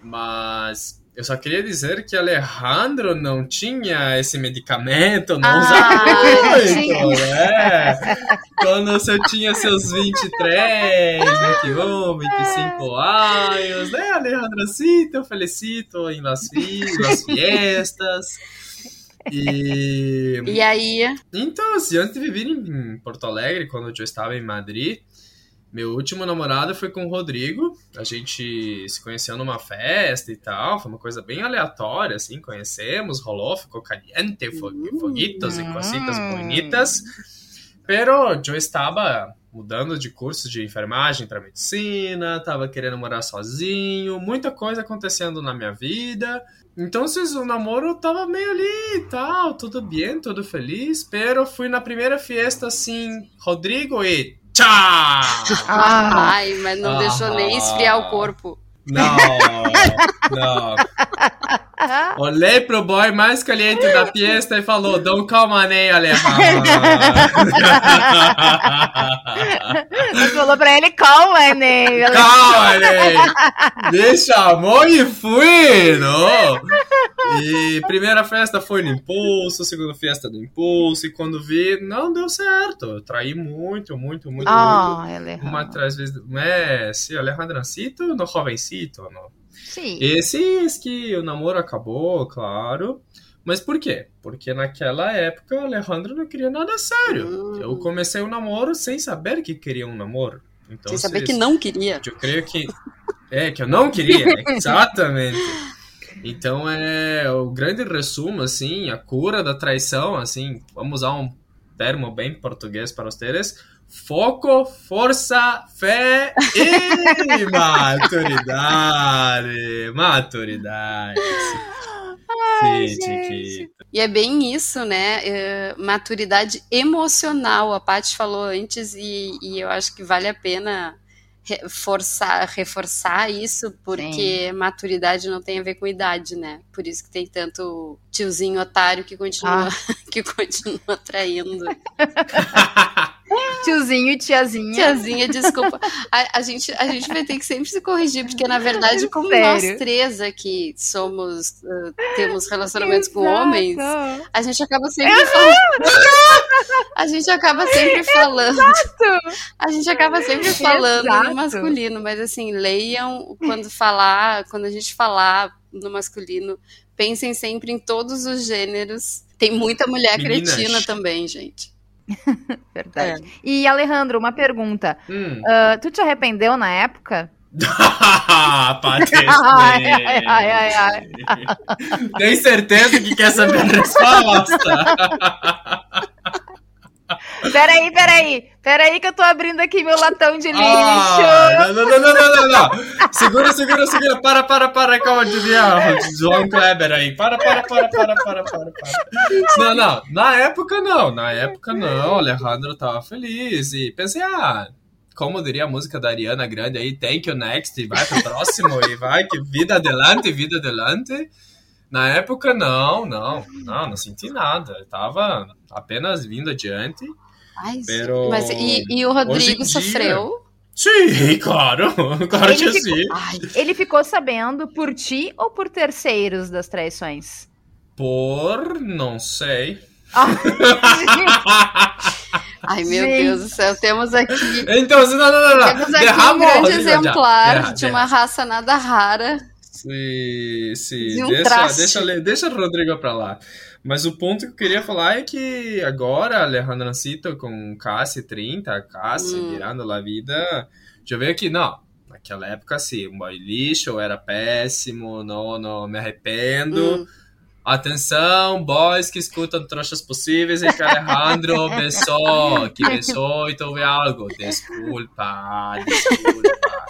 Mas eu só queria dizer que Alejandro não tinha esse medicamento, não ah, usava muito, né? Quando você tinha seus 23, 21, 25 anos, né, Alejandro? Eu felicito em Las, Las Fiestas. E... e aí? Então, assim, antes de vir em Porto Alegre, quando eu estava em Madrid, meu último namorado foi com o Rodrigo. A gente se conheceu numa festa e tal. Foi uma coisa bem aleatória, assim. Conhecemos, rolou, ficou caliente, foguitos e cositas bonitas. Pero eu estava mudando de curso de enfermagem para medicina, estava querendo morar sozinho, muita coisa acontecendo na minha vida. Então, o namoro tava meio ali e tal, tudo bem, tudo feliz, pero fui na primeira festa assim, Rodrigo e tchau! Ah. Ai, mas não ah, deixou nem esfriar o corpo. Não, não. Olhei pro boy mais caliente da fiesta e falou: call my name, Alejandro. falou pra ele: name. Call my name. Me chamou e fui, não? E primeira festa foi no impulso, segunda festa do impulso, e quando vi, não deu certo. Eu traí muito, muito, muito, oh, muito. Alejandro. Uma três vezes. É, sim, Alejandrancito no jovencito, não? Sim. Esses que o namoro acabou, claro. Mas por quê? Porque naquela época o Alejandro não queria nada sério. Hum. Eu comecei o namoro sem saber que queria um namoro. Então, sem saber que não queria. Eu creio que. É, que eu não queria, exatamente. Então é o grande resumo, assim, a cura da traição, assim, vamos usar um termo bem português para vocês foco, força, fé e maturidade. Maturidade. Ai, Sim, E é bem isso, né? Uh, maturidade emocional. A Paty falou antes e, e eu acho que vale a pena reforçar, reforçar isso, porque Sim. maturidade não tem a ver com idade, né? Por isso que tem tanto tiozinho otário que continua, ah. que continua traindo. Tiozinho e tiazinha. Tiazinha, desculpa. A, a, gente, a gente vai ter que sempre se corrigir, porque na verdade, como Sério? nós três aqui somos, uh, temos relacionamentos Exato. com homens, a gente acaba sempre falando. a gente acaba sempre falando. Exato. A gente acaba sempre falando Exato. no masculino, mas assim, leiam quando falar, quando a gente falar no masculino. Pensem sempre em todos os gêneros. Tem muita mulher Meninas. cretina também, gente. Verdade. É. E Alejandro, uma pergunta. Hum. Uh, tu te arrependeu na época? Tem certeza que quer saber a resposta? Peraí, peraí. Peraí que eu tô abrindo aqui meu latão de lixo. Ah, não, não, não, não, não, não. Segura, segura, segura. Para, para, para. Calma, devia. João Kleber aí. Para, para, para, para, para, para, para. Não, não. Na época, não. Na época, não. Alejandro tava feliz. E pensei, ah, como diria a música da Ariana Grande aí, thank you next, e vai pro próximo, e vai, que vida adelante, vida adelante. Na época, não, não, não, não senti nada. Eu tava apenas vindo adiante. Ai, pero... Mas e, e o Rodrigo sofreu? Sim, claro, claro ele que ficou, sim. Ai, ele ficou sabendo por ti ou por terceiros das traições? Por, não sei. Ai, meu Gente. Deus do céu, temos aqui. Então, não, não, não, não. Temos aqui um grande exemplar de uma raça nada rara. Sim, sim. Um deixa, deixa, deixa o Rodrigo pra lá. Mas o ponto que eu queria falar é que agora Alejandro com Cassi 30, Cassi hum. virando a vida, já veio aqui, não, naquela época sim, um boy lixo, era péssimo, não, não me arrependo. Hum. Atenção, boys que escutam trouxas possíveis e que Alejandro besou, que besou e teve algo. Desculpa, desculpa.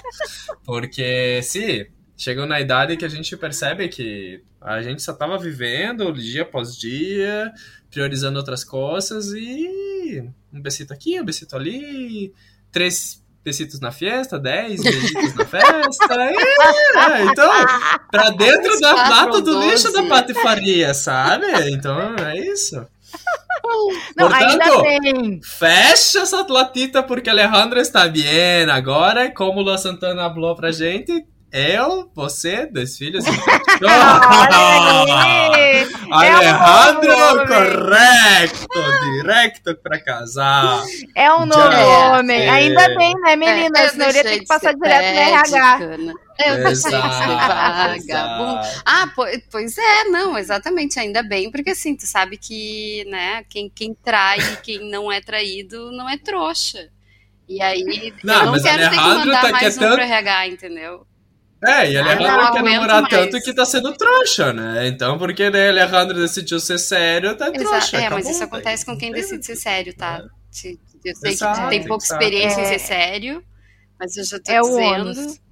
Porque, sim, chegou na idade que a gente percebe que a gente só tava vivendo dia após dia, priorizando outras coisas e um besito aqui, um besito ali, três besitos na festa, dez besitos na festa. E, é, então, pra dentro da lata do lixo da patifaria, sabe? Então, é isso. Não, Portanto, fecha essa latita porque Alejandro está bem. Agora, como o Luan Santana falou pra gente, eu, você, dois filhos. Alejandro, é correto! Direto pra casar. É um novo Já homem. É. Ainda bem, né, menina? É, Senão eu ia ter que passar direto no RH. Eu vagabundo. Ah, pois é, não, exatamente, ainda bem, porque assim, tu sabe que, né, quem, quem trai e quem não é traído não é trouxa. E aí, não, eu não quero ter que mandar tá mais um tanto... pro RH, entendeu? É, e Alejandro ah, quer namorar mais. tanto que tá sendo trouxa, né? Então, porque né, Alejandro decidiu ser sério, tá trouxa. É, mas isso acontece com quem decide ser sério, tá? É. Eu sei exato, que tu tem pouca exato. experiência é. em ser sério, mas eu já tô é dizendo.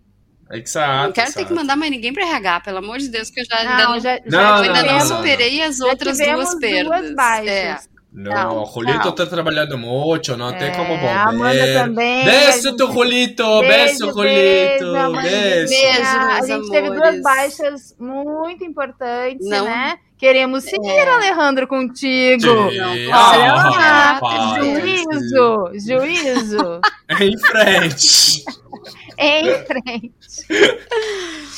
Exato. Não quero exato. ter que mandar mais ninguém pra RH, pelo amor de Deus, que eu já não, ainda não, já, já, não, eu ainda não, não, superei as outras duas perdas. Duas baixas. É. No, Julito está trabalhando muito, não é, tem como volver. Amanda também. Beijo, tu, Julito. Beijo, Julito. Beijo. beijo. beijo a gente amores. teve duas baixas muito importantes, não. né? Queremos seguir, é. Alejandro, contigo. Não, ah, juízo, juízo. em frente. em frente.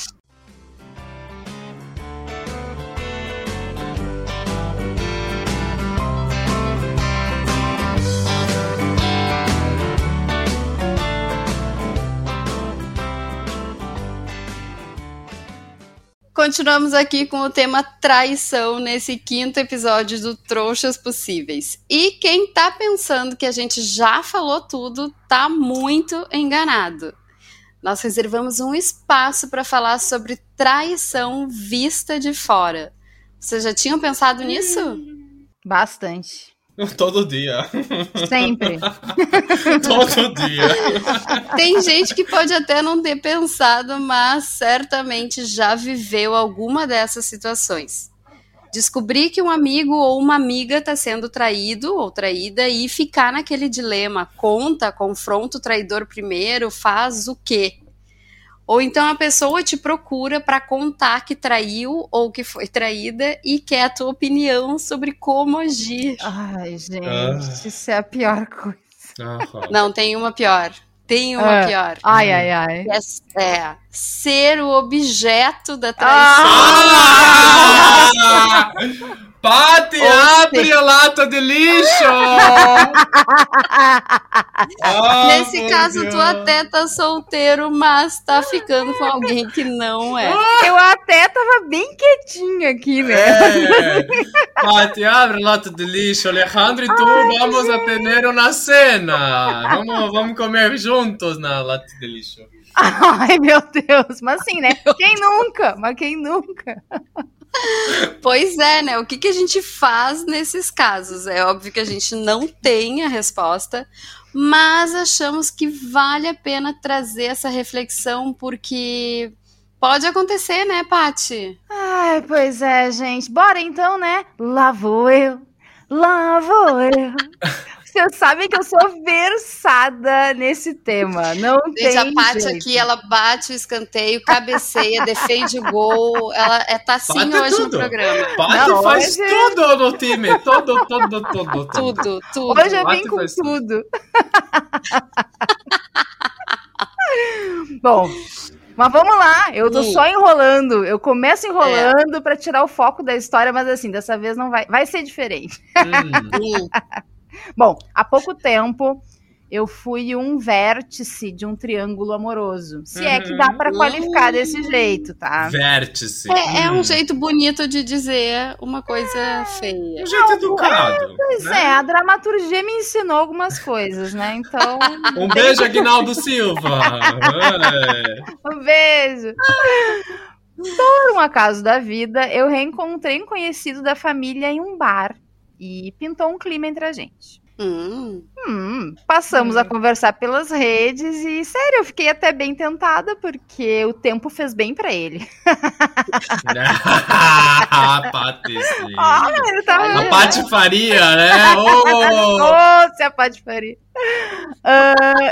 Continuamos aqui com o tema traição nesse quinto episódio do Trouxas Possíveis. E quem tá pensando que a gente já falou tudo, tá muito enganado. Nós reservamos um espaço para falar sobre traição vista de fora. Vocês já tinham pensado nisso? Bastante. Todo dia. Sempre. Todo dia. Tem gente que pode até não ter pensado, mas certamente já viveu alguma dessas situações. Descobrir que um amigo ou uma amiga está sendo traído ou traída e ficar naquele dilema: conta, confronta o traidor primeiro, faz o quê? Ou então a pessoa te procura para contar que traiu ou que foi traída e quer a tua opinião sobre como agir. Ai, gente, ah. isso é a pior coisa. Ah, Não, tem uma pior. Tem uma ah. pior. Ai, ai, ai. É, é, ser o objeto da traição. Ah! Pati, abre a lata de lixo! ah, Nesse caso, Deus. tu até tá solteiro, mas tá ficando com alguém que não é. Eu até tava bem quietinho aqui, né? É. Pati, abre o lata de lixo. Alejandro e tu Ai, vamos gente. a ter uma cena. Vamos, vamos comer juntos na lata de lixo. Ai, meu Deus. Mas assim, né? Quem nunca? Mas quem nunca? Pois é, né? O que, que a gente faz nesses casos? É óbvio que a gente não tem a resposta, mas achamos que vale a pena trazer essa reflexão porque pode acontecer, né, Pati? Ai, pois é, gente. Bora então, né? Lá vou eu, lá vou eu. Vocês sabem que eu sou versada nesse tema. Não Gente, tem a Paty aqui, ela bate o escanteio, cabeceia, defende o gol. Ela é, tá assim hoje tudo. no programa. Paty faz hoje... tudo no time. Todo, todo, todo. Tudo, tudo. Hoje eu vim com tudo. Bom, mas vamos lá, eu tô só enrolando. Eu começo enrolando é. para tirar o foco da história, mas assim, dessa vez não vai. Vai ser diferente. Hum. Bom, há pouco tempo eu fui um vértice de um triângulo amoroso. Se uhum. é que dá para qualificar uhum. desse jeito, tá? Vértice. É, hum. é, um jeito bonito de dizer uma coisa é, feia. Um jeito educado. É, pois né? é, a dramaturgia me ensinou algumas coisas, né? Então. um beijo, Aguinaldo Silva. um beijo. Por um acaso da vida, eu reencontrei um conhecido da família em um bar e pintou um clima entre a gente. Hum. Hum, passamos hum. a conversar pelas redes e, sério, eu fiquei até bem tentada porque o tempo fez bem para ele. ah, Patrícia. Olha, tá a patifaria, né? Oh! Nossa, a patifaria. Uh...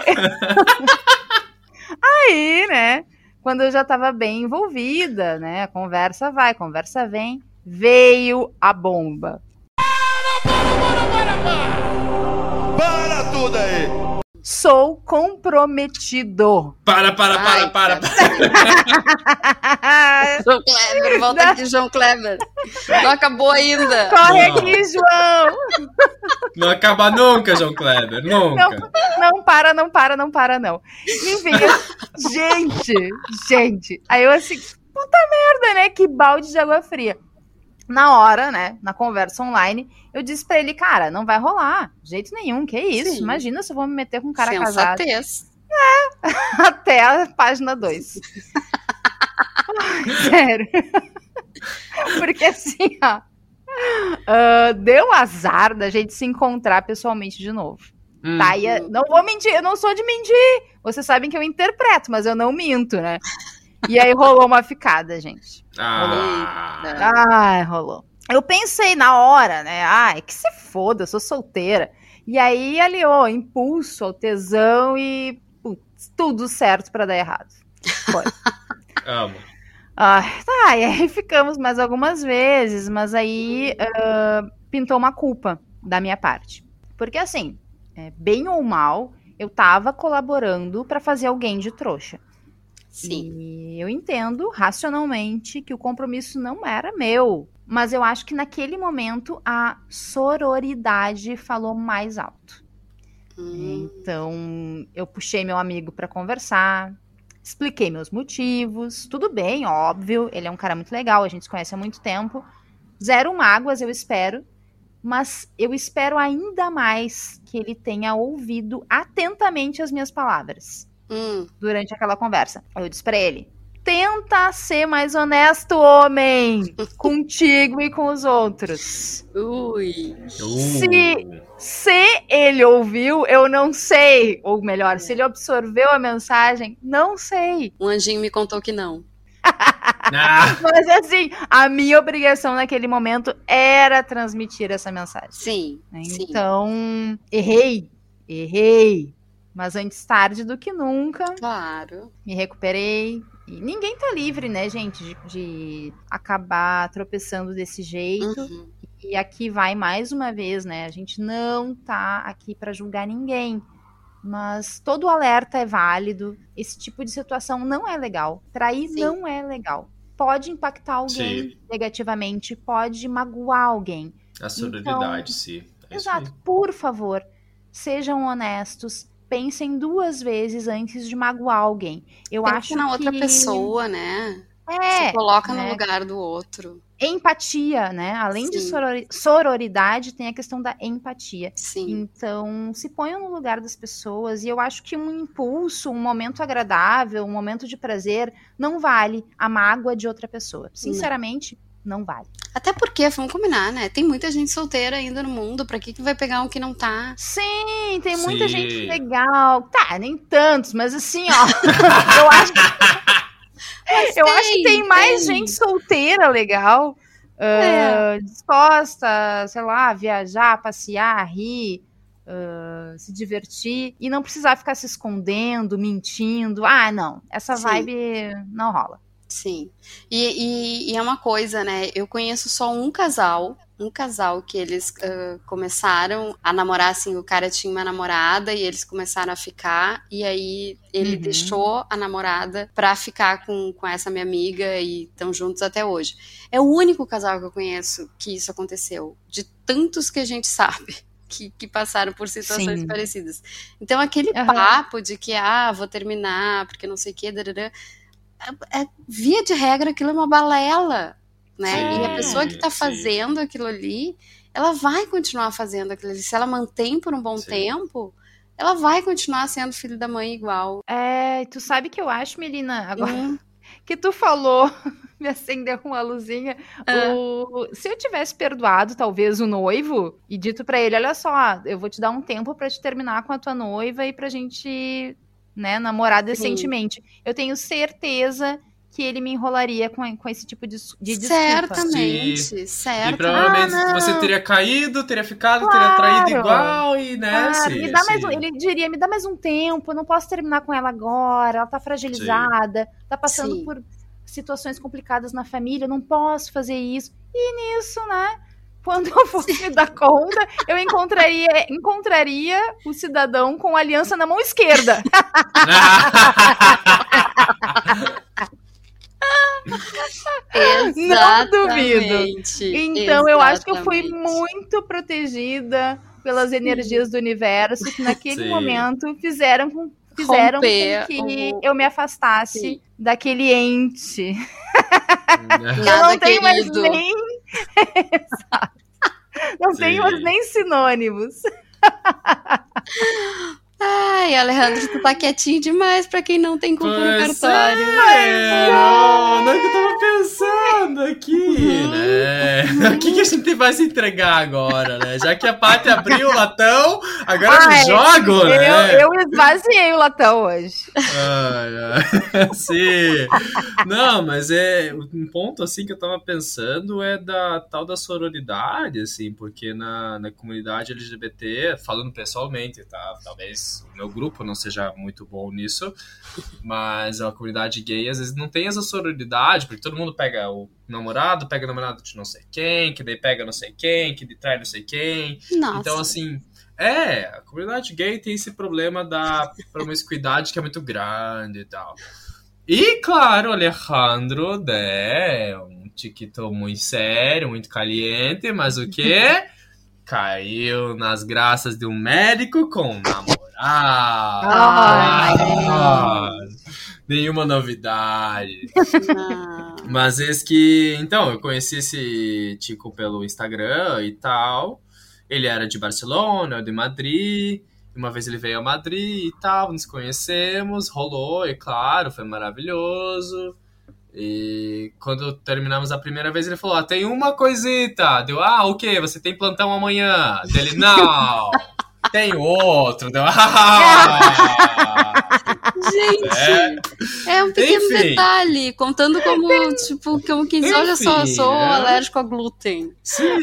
Aí, né? Quando eu já estava bem envolvida, né? A conversa vai, a conversa vem. Veio a bomba. Para tudo aí! Sou comprometido. Para, para, para, Ai, para. para. João Kleber, volta não. aqui, João Kleber. Não acabou ainda. Corre não. aqui, João. Não acaba nunca, João Kleber, nunca. Não, não para, não para, não para, não. Enfim, eu... gente, gente. Aí eu assim, puta merda, né? Que balde de água fria na hora, né, na conversa online, eu disse para ele, cara, não vai rolar, de jeito nenhum, que isso? Sim. Imagina se eu vou me meter com um cara Sensatez. casado. É, até a página 2. sério. Porque assim, ó, uh, deu azar da gente se encontrar pessoalmente de novo. Tá, e, uhum. não vou mentir, eu não sou de mentir. Vocês sabem que eu interpreto, mas eu não minto, né? E aí rolou uma ficada, gente. Ah. Ai, rolou. Eu pensei na hora, né? Ai, que se foda, eu sou solteira. E aí aliou impulso ao tesão e putz, tudo certo para dar errado. Foi. Amo. Ai, tá, e aí ficamos mais algumas vezes, mas aí uh, pintou uma culpa da minha parte. Porque assim, é, bem ou mal, eu tava colaborando para fazer alguém de trouxa. Sim. E eu entendo racionalmente que o compromisso não era meu. Mas eu acho que naquele momento a sororidade falou mais alto. Hum. Então eu puxei meu amigo para conversar, expliquei meus motivos. Tudo bem, óbvio, ele é um cara muito legal, a gente se conhece há muito tempo. Zero mágoas, eu espero. Mas eu espero ainda mais que ele tenha ouvido atentamente as minhas palavras hum. durante aquela conversa. Eu disse pra ele: tenta ser mais honesto, homem, contigo e com os outros. Ui. Se, se ele ouviu, eu não sei. Ou melhor, se ele absorveu a mensagem, não sei. Um anjinho me contou que não. Ah. Mas assim, a minha obrigação naquele momento era transmitir essa mensagem. Sim. Então, sim. errei. Errei. Mas antes tarde do que nunca. Claro. Me recuperei. E ninguém tá livre, né, gente, de, de acabar tropeçando desse jeito. Uhum. E aqui vai mais uma vez, né? A gente não tá aqui para julgar ninguém. Mas todo alerta é válido. Esse tipo de situação não é legal. Trair sim. não é legal. Pode impactar alguém sim. negativamente, pode magoar alguém. A solidariedade, então, sim. É exato. Por favor, sejam honestos, pensem duas vezes antes de magoar alguém. Eu Pensa acho na que... outra pessoa, né? É, Se coloca né? no lugar do outro. Empatia, né? Além Sim. de sororidade, tem a questão da empatia. Sim. Então, se ponham no lugar das pessoas. E eu acho que um impulso, um momento agradável, um momento de prazer, não vale a mágoa de outra pessoa. Sinceramente, não, não vale. Até porque, vamos combinar, né? Tem muita gente solteira ainda no mundo. Pra que, que vai pegar um que não tá? Sim, tem muita Sim. gente legal. Tá, nem tantos, mas assim, ó. eu acho. Mas eu tem, acho que tem mais tem. gente solteira legal, uh, é. disposta, sei lá, viajar, passear, rir. Uh, se divertir e não precisar ficar se escondendo, mentindo. Ah, não, essa Sim. vibe não rola. Sim. E, e, e, é uma coisa, né? Eu conheço só um casal um casal que eles uh, começaram a namorar, assim, o cara tinha uma namorada e eles começaram a ficar, e aí ele uhum. deixou a namorada pra ficar com, com essa minha amiga e estão juntos até hoje. É o único casal que eu conheço que isso aconteceu, de tantos que a gente sabe. Que, que, passaram por situações Sim. parecidas. Então, aquele uhum. papo de que, ah, vou terminar, porque não sei o quê, é, é, via de regra, aquilo é uma balela né? Sim, e a pessoa que está fazendo aquilo ali, ela vai continuar fazendo aquilo ali. Se ela mantém por um bom sim. tempo, ela vai continuar sendo filho da mãe igual. É, tu sabe que eu acho, Melina, agora hum. que tu falou, me acendeu uma luzinha. Ah. O, se eu tivesse perdoado, talvez, o noivo e dito para ele: olha só, eu vou te dar um tempo para te terminar com a tua noiva e pra gente, né, namorar decentemente. Sim. Eu tenho certeza que ele me enrolaria com, com esse tipo de, de desculpa. Certamente, Sim. certo. E provavelmente ah, você teria caído, teria ficado, claro, teria traído igual e, né? Claro. me dá mais um, ele diria, me dá mais um tempo, não posso terminar com ela agora, ela tá fragilizada, Sim. tá passando Sim. por situações complicadas na família, não posso fazer isso. E nisso, né? Quando eu fosse me dar conta, eu encontraria, encontraria o cidadão com a aliança na mão esquerda. Não duvido. Então Exatamente. eu acho que eu fui muito protegida pelas energias do universo que naquele Sim. momento fizeram com fizeram Romper com que o... eu me afastasse Sim. daquele ente. eu não tenho mais nem não Sim. nem sinônimos. Ai, Alejandro, tu tá quietinho demais pra quem não tem culpa no cartório. É, não, não é que eu tava pensando aqui, uhum. né? O que, que a gente vai se entregar agora, né? Já que a Paty abriu o latão, agora Ai, eu jogo, né? Eu, eu esvaziei o latão hoje. Ai, ai. Sim. Não, mas é um ponto assim que eu tava pensando é da tal da sororidade, assim, porque na, na comunidade LGBT, falando pessoalmente, tá? Talvez o meu grupo não seja muito bom nisso, mas a comunidade gay às vezes não tem essa sororidade, porque todo mundo pega o namorado, pega o namorado de não sei quem, que daí pega não sei quem, que trai não sei quem. Nossa. Então, assim, é, a comunidade gay tem esse problema da promiscuidade que é muito grande e tal. E, claro, Alejandro é um chiquito muito sério, muito caliente, mas o que? Caiu nas graças de um médico com um namorado. Ah, ah nenhuma novidade. Mas esse que. Então, eu conheci esse Tico pelo Instagram e tal. Ele era de Barcelona, de Madrid. Uma vez ele veio a Madrid e tal, nos conhecemos, rolou, e claro, foi maravilhoso. E quando terminamos a primeira vez, ele falou: ah, tem uma coisita. Deu, ah, o quê? Você tem plantão amanhã? Dele, não. Tem outro. Deu... Gente, é. é, um pequeno Enfim. detalhe, contando como, tipo, como quem diz, olha só, eu sou é. alérgico a glúten. Sim.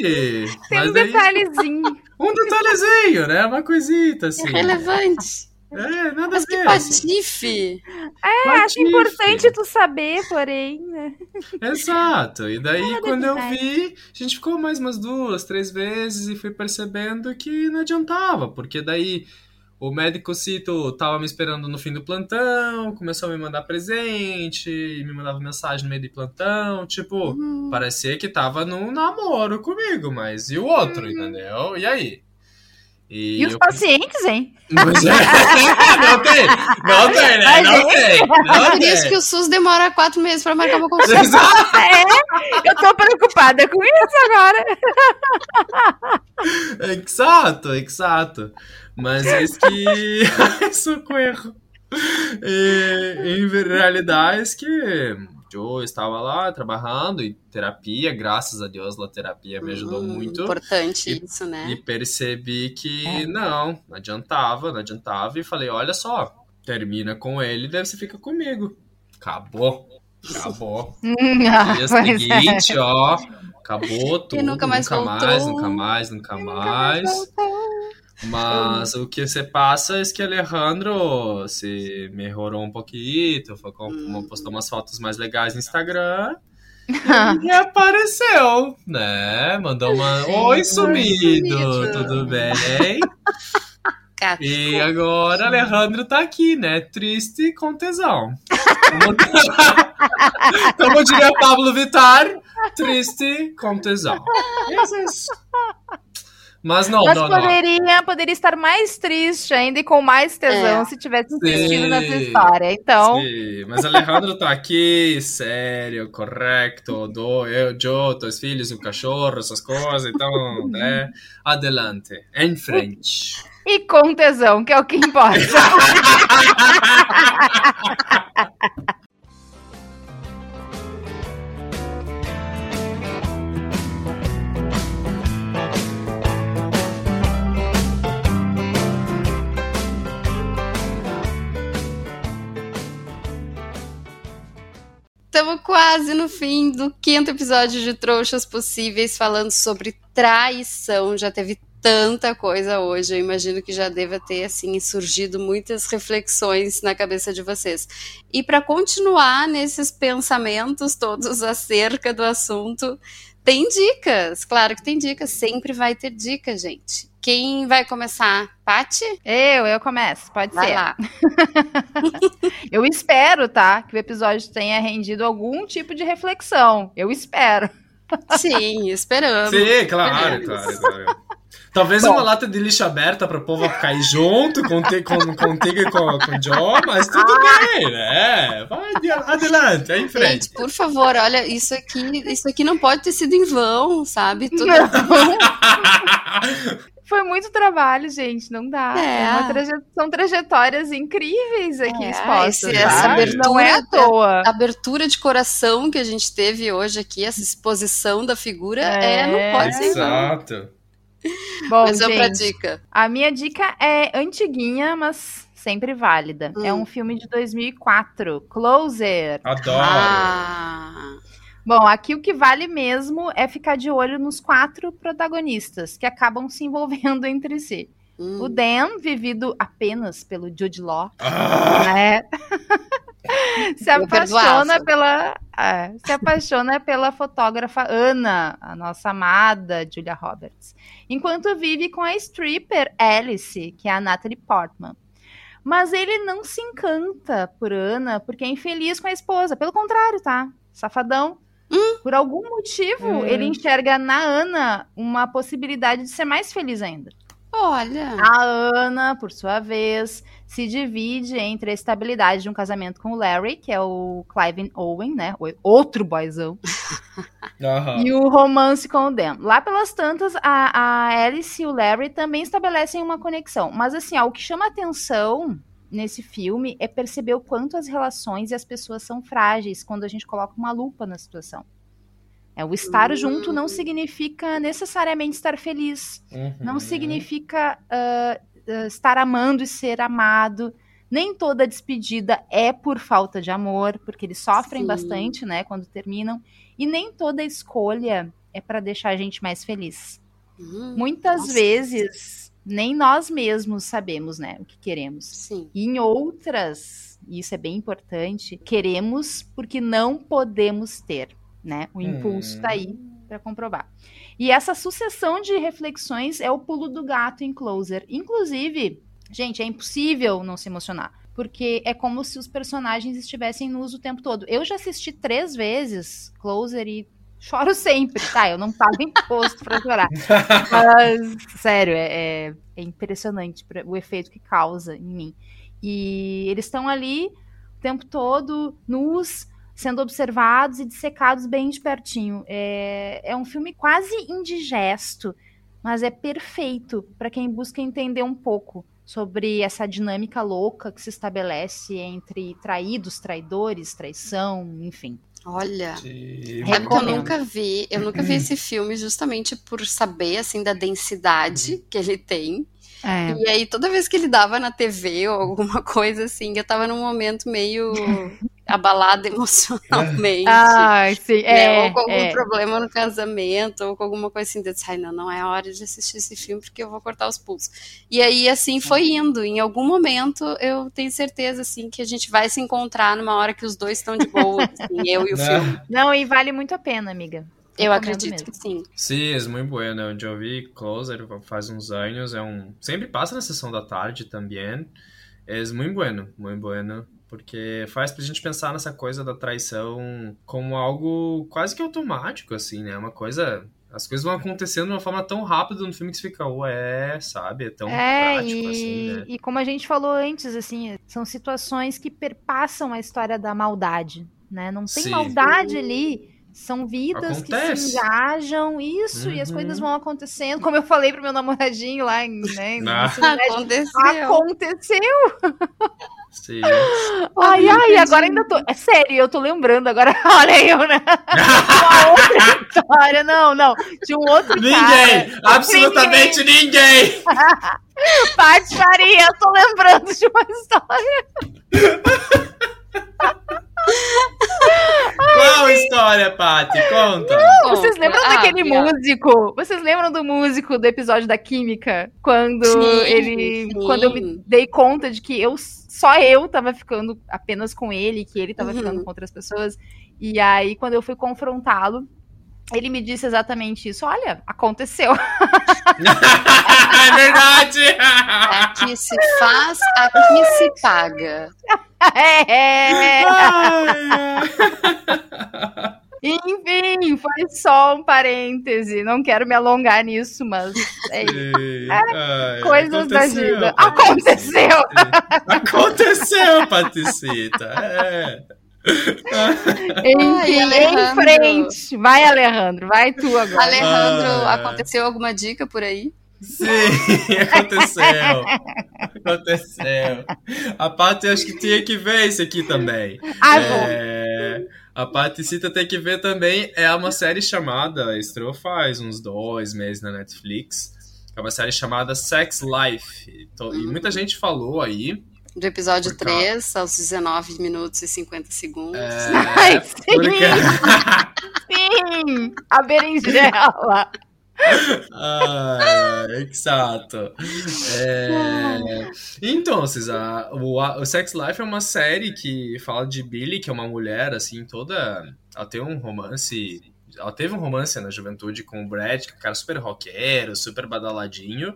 Tem um detalhezinho. Um detalhezinho, né? Uma coisita, assim. É relevante. É, nada Mas a ver. que patife! É, patife. acho importante tu saber, porém, né? Exato. E daí, nada quando eu vi, a gente ficou mais umas duas, três vezes e fui percebendo que não adiantava, porque daí o médico Cito tava me esperando no fim do plantão, começou a me mandar presente, me mandava mensagem no meio de plantão, tipo, uhum. parecia que tava num namoro comigo, mas e o outro, uhum. entendeu? E aí? E, e os eu... pacientes, hein? Mas é, não tem, não tem, né? Não tem. Não Por isso que o SUS demora quatro meses para marcar uma consulta. é, eu tô preocupada com isso agora. Exato, exato. Mas é que. Socorro. E, em realidade, é que eu estava lá trabalhando em terapia, graças a Deus a terapia me ajudou hum, muito. Importante e, isso, né? E percebi que é. não, não adiantava, não adiantava. E falei, olha só, termina com ele, deve você fica comigo. Acabou. Acabou. Ah, Dia seguinte, é. ó, acabou tudo. E nunca mais nunca voltou. mais, nunca mais, nunca mais. Nunca mais mas o que se passa é que Alejandro se melhorou um pouquinho, hum. postou umas fotos mais legais no Instagram. e apareceu, né? Mandou uma. Oi, sumido, tudo bem? E agora Alejandro tá aqui, né? Triste com tesão. Como, Como diria Pablo Vittar, triste com tesão. É isso. Mas não, Mas não, poderia, não. poderia estar mais triste ainda e com mais tesão é. se tivesse insistido nessa história. Então. Sim, mas Alejandro tá aqui, sério, correto, do, eu, eu, dois filhos, um cachorro, essas coisas, então, né? Adelante, em frente. E com tesão, que é o que importa. Estamos quase no fim do quinto episódio de Trouxas Possíveis, falando sobre traição. Já teve tanta coisa hoje, eu imagino que já deva ter assim surgido muitas reflexões na cabeça de vocês. E para continuar nesses pensamentos todos acerca do assunto, tem dicas. Claro que tem dicas, sempre vai ter dicas, gente. Quem vai começar? Pati? Eu, eu começo, pode vai ser. Lá. eu espero, tá? Que o episódio tenha rendido algum tipo de reflexão. Eu espero. Sim, esperamos. Sim, claro, claro, claro. Talvez Bom. uma lata de lixo aberta para o povo cair junto com, te, com, contigo e com, com o Joe, mas tudo ah. bem, né? Vai adelante, é em frente. Gente, por favor, olha, isso aqui, isso aqui não pode ter sido em vão, sabe? Tudo Foi muito trabalho, gente, não dá. É. é traje... São trajetórias incríveis aqui é, expostas. Esse, essa abertura, não é à toa. A abertura de coração que a gente teve hoje aqui, essa exposição da figura, é, é não pode ser. Exato. Bom, mas é gente, dica. A minha dica é antiguinha, mas sempre válida. Hum. É um filme de 2004, Closer. Adoro. Ah. Bom, aqui o que vale mesmo é ficar de olho nos quatro protagonistas que acabam se envolvendo entre si. Hum. O Dan, vivido apenas pelo Jude Law, ah. né? se apaixona pela é, se apaixona pela fotógrafa Ana, a nossa amada Julia Roberts, enquanto vive com a stripper Alice, que é a Natalie Portman. Mas ele não se encanta por Ana porque é infeliz com a esposa, pelo contrário, tá? Safadão. Hum? Por algum motivo, hum. ele enxerga na Ana uma possibilidade de ser mais feliz ainda. Olha. A Ana, por sua vez, se divide entre a estabilidade de um casamento com o Larry, que é o Clive Owen, né? Outro boyzão. Uhum. E o romance com o Dan. Lá pelas tantas, a, a Alice e o Larry também estabelecem uma conexão. Mas assim, ó, o que chama atenção nesse filme é perceber o quanto as relações e as pessoas são frágeis quando a gente coloca uma lupa na situação. É, o estar uhum. junto não significa necessariamente estar feliz. Uhum. Não significa uh, uh, estar amando e ser amado. Nem toda despedida é por falta de amor, porque eles sofrem Sim. bastante, né, quando terminam. E nem toda escolha é para deixar a gente mais feliz. Uhum. Muitas Nossa. vezes nem nós mesmos sabemos, né, o que queremos. Sim. E em outras, e isso é bem importante, queremos porque não podemos ter né? O impulso está aí hum. para comprovar. E essa sucessão de reflexões é o pulo do gato em Closer. Inclusive, gente, é impossível não se emocionar. Porque é como se os personagens estivessem nus o tempo todo. Eu já assisti três vezes Closer e Choro sempre, tá? Eu não pago imposto pra chorar. Mas, sério, é, é, é impressionante o efeito que causa em mim. E eles estão ali o tempo todo, nus, sendo observados e dissecados bem de pertinho. É, é um filme quase indigesto, mas é perfeito para quem busca entender um pouco sobre essa dinâmica louca que se estabelece entre traídos, traidores, traição, enfim. Olha, é que eu nunca vi, eu nunca vi esse filme justamente por saber assim da densidade que ele tem. É. E aí toda vez que ele dava na TV ou alguma coisa assim, eu tava num momento meio abalada emocionalmente. Ah, sim. Né? É, ou com algum é. problema no casamento, ou com alguma coisa assim. Eu disse, ai, não, não é hora de assistir esse filme porque eu vou cortar os pulsos. E aí, assim, foi indo. Em algum momento, eu tenho certeza, assim, que a gente vai se encontrar numa hora que os dois estão de boa, assim, eu e o não. filme. Não, e vale muito a pena, amiga. Eu acredito mesmo. que sim. Sim, é muito bueno. Eu já vi Closer faz uns anos. É um... Sempre passa na sessão da tarde também. É muito bueno, muito bueno porque faz pra gente pensar nessa coisa da traição como algo quase que automático, assim, né? Uma coisa. As coisas vão acontecendo de uma forma tão rápida no filme que você fica, ué, sabe? É tão é, prático, e, assim, né? E como a gente falou antes, assim, são situações que perpassam a história da maldade, né? Não tem Sim. maldade ali são vidas Acontece. que se engajam, isso, uhum. e as coisas uhum. vão acontecendo. Como eu falei pro meu namoradinho lá, né? Aconteceu. Aconteceu! Sim. Ai, ai, agora ainda tô. É sério, eu tô lembrando agora. Olha eu, né? Uma outra história. Não, não. Tinha um outro Ninguém! Cara. Absolutamente ninguém! ninguém. Faria, eu tô lembrando de uma história. Qual história, Paty? Conta. Não, vocês lembram ah, daquele músico? Vocês lembram do músico do episódio da Química? Quando sim, ele. Sim. Quando eu me dei conta de que eu só eu tava ficando apenas com ele, que ele tava uhum. ficando com outras pessoas. E aí, quando eu fui confrontá-lo, ele me disse exatamente isso. Olha, aconteceu. é verdade! Aqui se faz, aqui se paga. É. Enfim, foi só um parêntese. Não quero me alongar nisso, mas é isso. É, coisas da vida. Aconteceu! Aconteceu, Patricita. É. Enfim, em frente. Vai, Alejandro, vai tu agora. Alejandro, aconteceu alguma dica por aí? Sim, aconteceu. aconteceu. A Paty acho que tinha que ver isso aqui também. Ah, é, a Paticita tem que ver também. É uma série chamada, estreou faz uns dois meses na Netflix. É uma série chamada Sex Life. E muita gente falou aí do episódio Por 3 aos 19 minutos e 50 segundos. É, Ai, sim! Porque... sim! A berinjela! ah, exato. É... Então, a, o, o Sex Life é uma série que fala de Billy, que é uma mulher, assim, toda. Ela tem um romance. Ela teve um romance na juventude com o Brad, que é um cara super roqueiro, super badaladinho.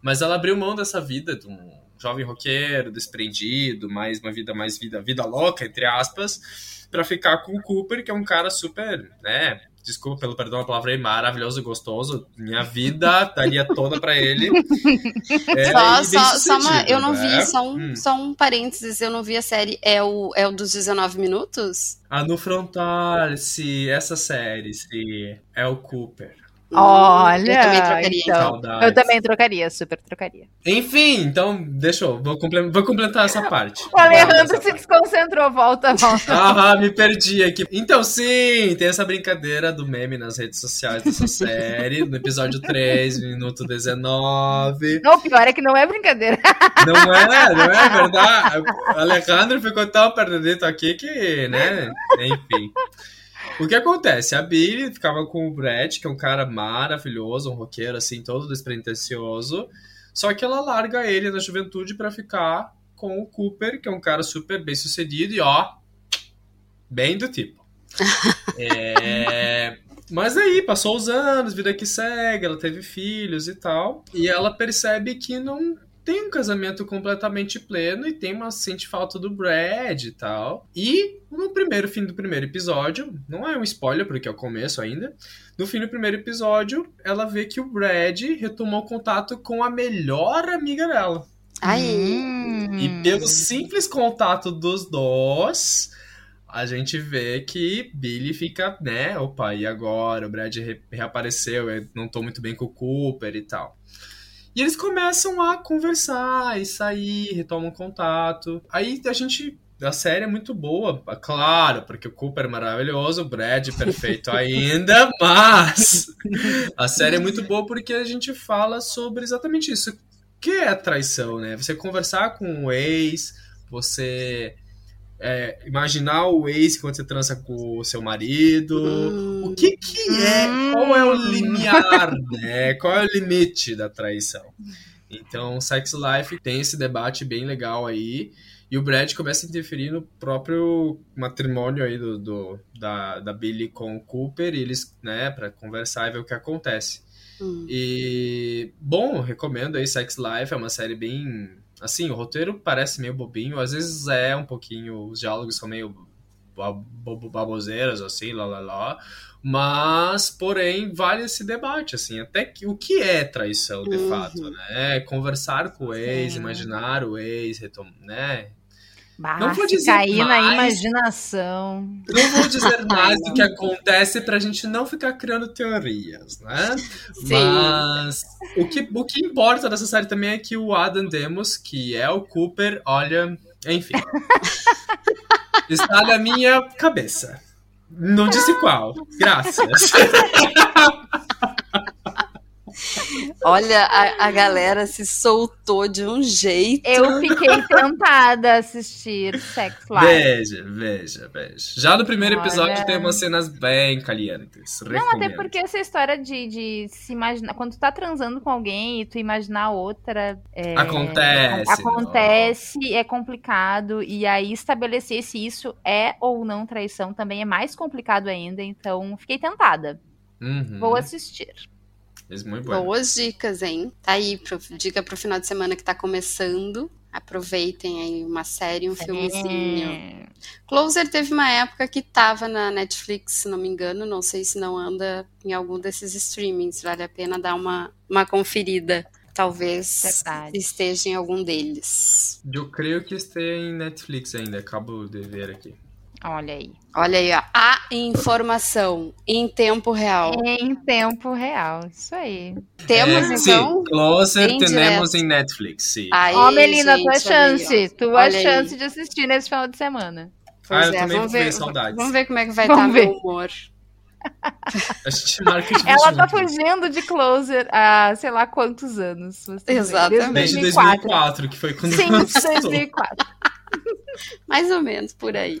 Mas ela abriu mão dessa vida de um jovem roqueiro, desprendido, mais uma vida mais vida, vida louca, entre aspas, para ficar com o Cooper, que é um cara super, né, desculpa pelo perdão a palavra aí, maravilhoso, gostoso. Minha vida estaria toda para ele. É, só, só, só uma, eu não né? vi, só um, hum. só um parênteses, eu não vi a série. É o, é o dos 19 minutos? Ah, no Frontal, se essa série, se é o Cooper. Olha, eu também trocaria. Então, eu também trocaria, super trocaria. Enfim, então, deixa eu, vou, completar essa parte. O Alejandro se desconcentrou, volta, volta. Ah, me perdi aqui. Então, sim, tem essa brincadeira do meme nas redes sociais dessa série, no episódio 3, minuto 19. Não, o pior é que não é brincadeira. Não é, não é verdade. O Alejandro ficou tão perdidito aqui que, né, enfim. O que acontece? A Billy ficava com o Brett, que é um cara maravilhoso, um roqueiro, assim, todo despretensioso. Só que ela larga ele na juventude para ficar com o Cooper, que é um cara super bem sucedido e, ó, bem do tipo. é... Mas aí, passou os anos, vida que segue, ela teve filhos e tal. E ela percebe que não tem um casamento completamente pleno e tem uma sente falta do Brad e tal. E no primeiro fim do primeiro episódio, não é um spoiler porque é o começo ainda. No fim do primeiro episódio, ela vê que o Brad retomou contato com a melhor amiga dela. Aí. Hum. E pelo simples contato dos dois, a gente vê que Billy fica, né? Opa, e agora? O Brad re reapareceu, eu não tô muito bem com o Cooper e tal. E eles começam a conversar e sair, retomam contato. Aí a gente. A série é muito boa, claro, porque o Cooper é maravilhoso, o Brad perfeito ainda, mas a série é muito boa porque a gente fala sobre exatamente isso. O que é traição, né? Você conversar com o ex, você é, imaginar o ex quando você transa com o seu marido. Hum. O que que é? Qual é o limiar, né? Qual é o limite da traição? Então, Sex Life tem esse debate bem legal aí. E o Brad começa a interferir no próprio matrimônio aí do, do da, da Billy com o Cooper, e eles, né, para conversar e ver o que acontece. Hum. E, bom, recomendo aí Sex Life, é uma série bem. Assim, o roteiro parece meio bobinho, às vezes é um pouquinho, os diálogos são meio babo- baboseiros, assim, lá lá lá. Mas, porém, vale esse debate, assim, até que o que é traição de Uhum. fato, né? Conversar com o ex, imaginar o ex, né? Bah, Não vou dizer cair na mais. imaginação. Não vou dizer mais do que acontece pra gente não ficar criando teorias, né? Sim. Mas o que, o que importa dessa série também é que o Adam Demos, que é o Cooper, olha, enfim. está na minha cabeça. Não disse qual. Graças. Olha, a, a galera se soltou de um jeito. Eu fiquei tentada a assistir Sex Life. Veja, veja, veja. Já no primeiro episódio Olha. tem umas cenas bem calientes. Não, até Recomendo. porque essa história de, de se imaginar. Quando tu tá transando com alguém e tu imaginar outra. é, Acontece, Acontece, é complicado. E aí estabelecer se isso é ou não traição também é mais complicado ainda. Então, fiquei tentada. Uhum. Vou assistir. É muito bom. Boas dicas, hein? Tá aí, pro, dica pro final de semana que tá começando. Aproveitem aí uma série, um filmezinho. É. Closer teve uma época que tava na Netflix, se não me engano. Não sei se não anda em algum desses streamings. Vale a pena dar uma, uma conferida. Talvez Verdade. esteja em algum deles. Eu creio que esteja em Netflix ainda, acabo de ver aqui. Olha aí. Olha aí, ó. A informação em tempo real. Em tempo real. Isso aí. Temos, É, então? Sim, Closer temos em Netflix, sim. Aí, Ó, Melina, tua gente, aí, chance. ó. tua Olha aí. chance de assistir nesse final de semana. Pois Ah, eu é, também vamos ver, saudades. vamos ver como é que vai Vamos estar ver. meu humor. A gente marca de Ela tá fugindo de Closer há sei lá quantos anos. Exatamente. Desde 2004. 2004, que foi quando Sim, lançou. 2004. Mais ou menos por aí.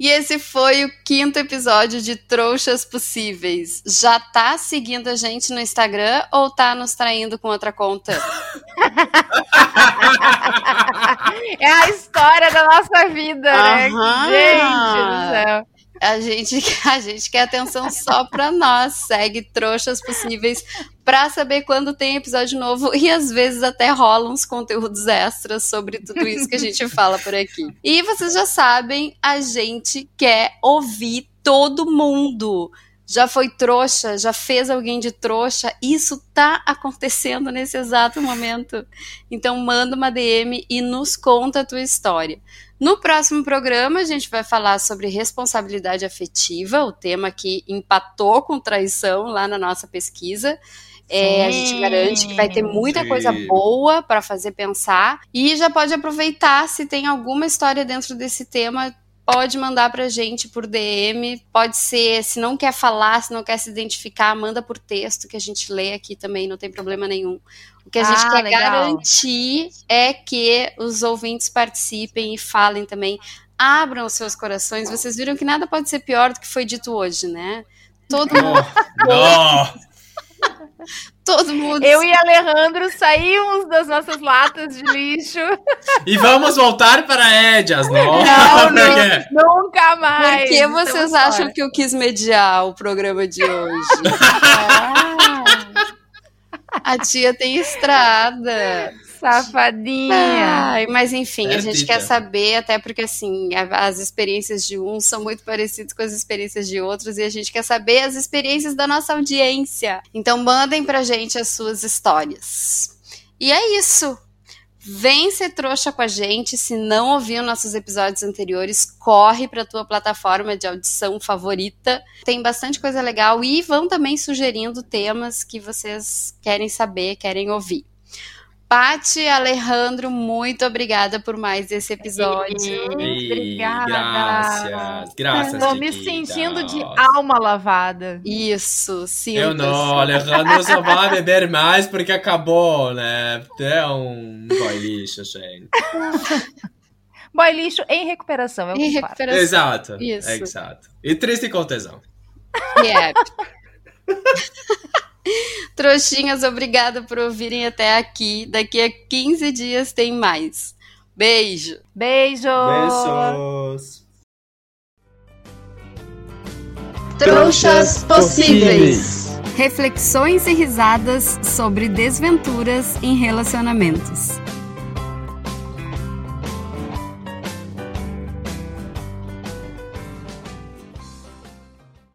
E esse foi o quinto episódio de Trouxas Possíveis. Já tá seguindo a gente no Instagram ou tá nos traindo com outra conta? É a história da nossa vida, né? Gente do céu. A gente, a gente quer atenção só pra nós. Segue trouxas possíveis pra saber quando tem episódio novo e às vezes até rolam uns conteúdos extras sobre tudo isso que a gente fala por aqui. E vocês já sabem, a gente quer ouvir todo mundo. Já foi trouxa, já fez alguém de trouxa, isso tá acontecendo nesse exato momento. Então manda uma DM e nos conta a tua história. No próximo programa, a gente vai falar sobre responsabilidade afetiva, o tema que empatou com traição lá na nossa pesquisa. É, a gente garante que vai ter muita Sim. coisa boa para fazer pensar. E já pode aproveitar se tem alguma história dentro desse tema. Pode mandar pra gente por DM, pode ser, se não quer falar, se não quer se identificar, manda por texto que a gente lê aqui também, não tem problema nenhum. O que a gente Ah, quer legal. garantir é que os ouvintes participem e falem também. Abram os seus corações. Vocês viram que nada pode ser pior do que foi dito hoje, né? Todo mundo, Oh. Todo mundo. Eu e Alejandro saímos das nossas latas de lixo. E vamos voltar para Édias, não? Não, não nunca mais. Por que vocês acham fora. que eu quis mediar o programa de hoje? ah, a tia tem estrada. Safadinha. Ai, mas enfim, é a gente quer saber, até porque assim, as experiências de uns são muito parecidas com as experiências de outros e a gente quer saber as experiências da nossa audiência. Então mandem pra gente as suas histórias. E é isso. Vem ser trouxa com a gente. Se não ouviu nossos episódios anteriores, corre para tua plataforma de audição favorita. Tem bastante coisa legal e vão também sugerindo temas que vocês querem saber, querem ouvir. Pati Alejandro, muito obrigada por mais esse episódio. obrigada. Graças, graças. Estou me sentindo de alma lavada. Isso, sim. Eu não, Alejandro só vai beber mais porque acabou, né? É um boy lixo, gente. boy lixo em recuperação, é o em recuperação. Exato, Isso. exato. E triste com tesão. Yep. Trouxinhas, obrigada por ouvirem até aqui. Daqui a 15 dias tem mais. Beijo. Beijo. Beijos. Trouxas possíveis. Reflexões e risadas sobre desventuras em relacionamentos.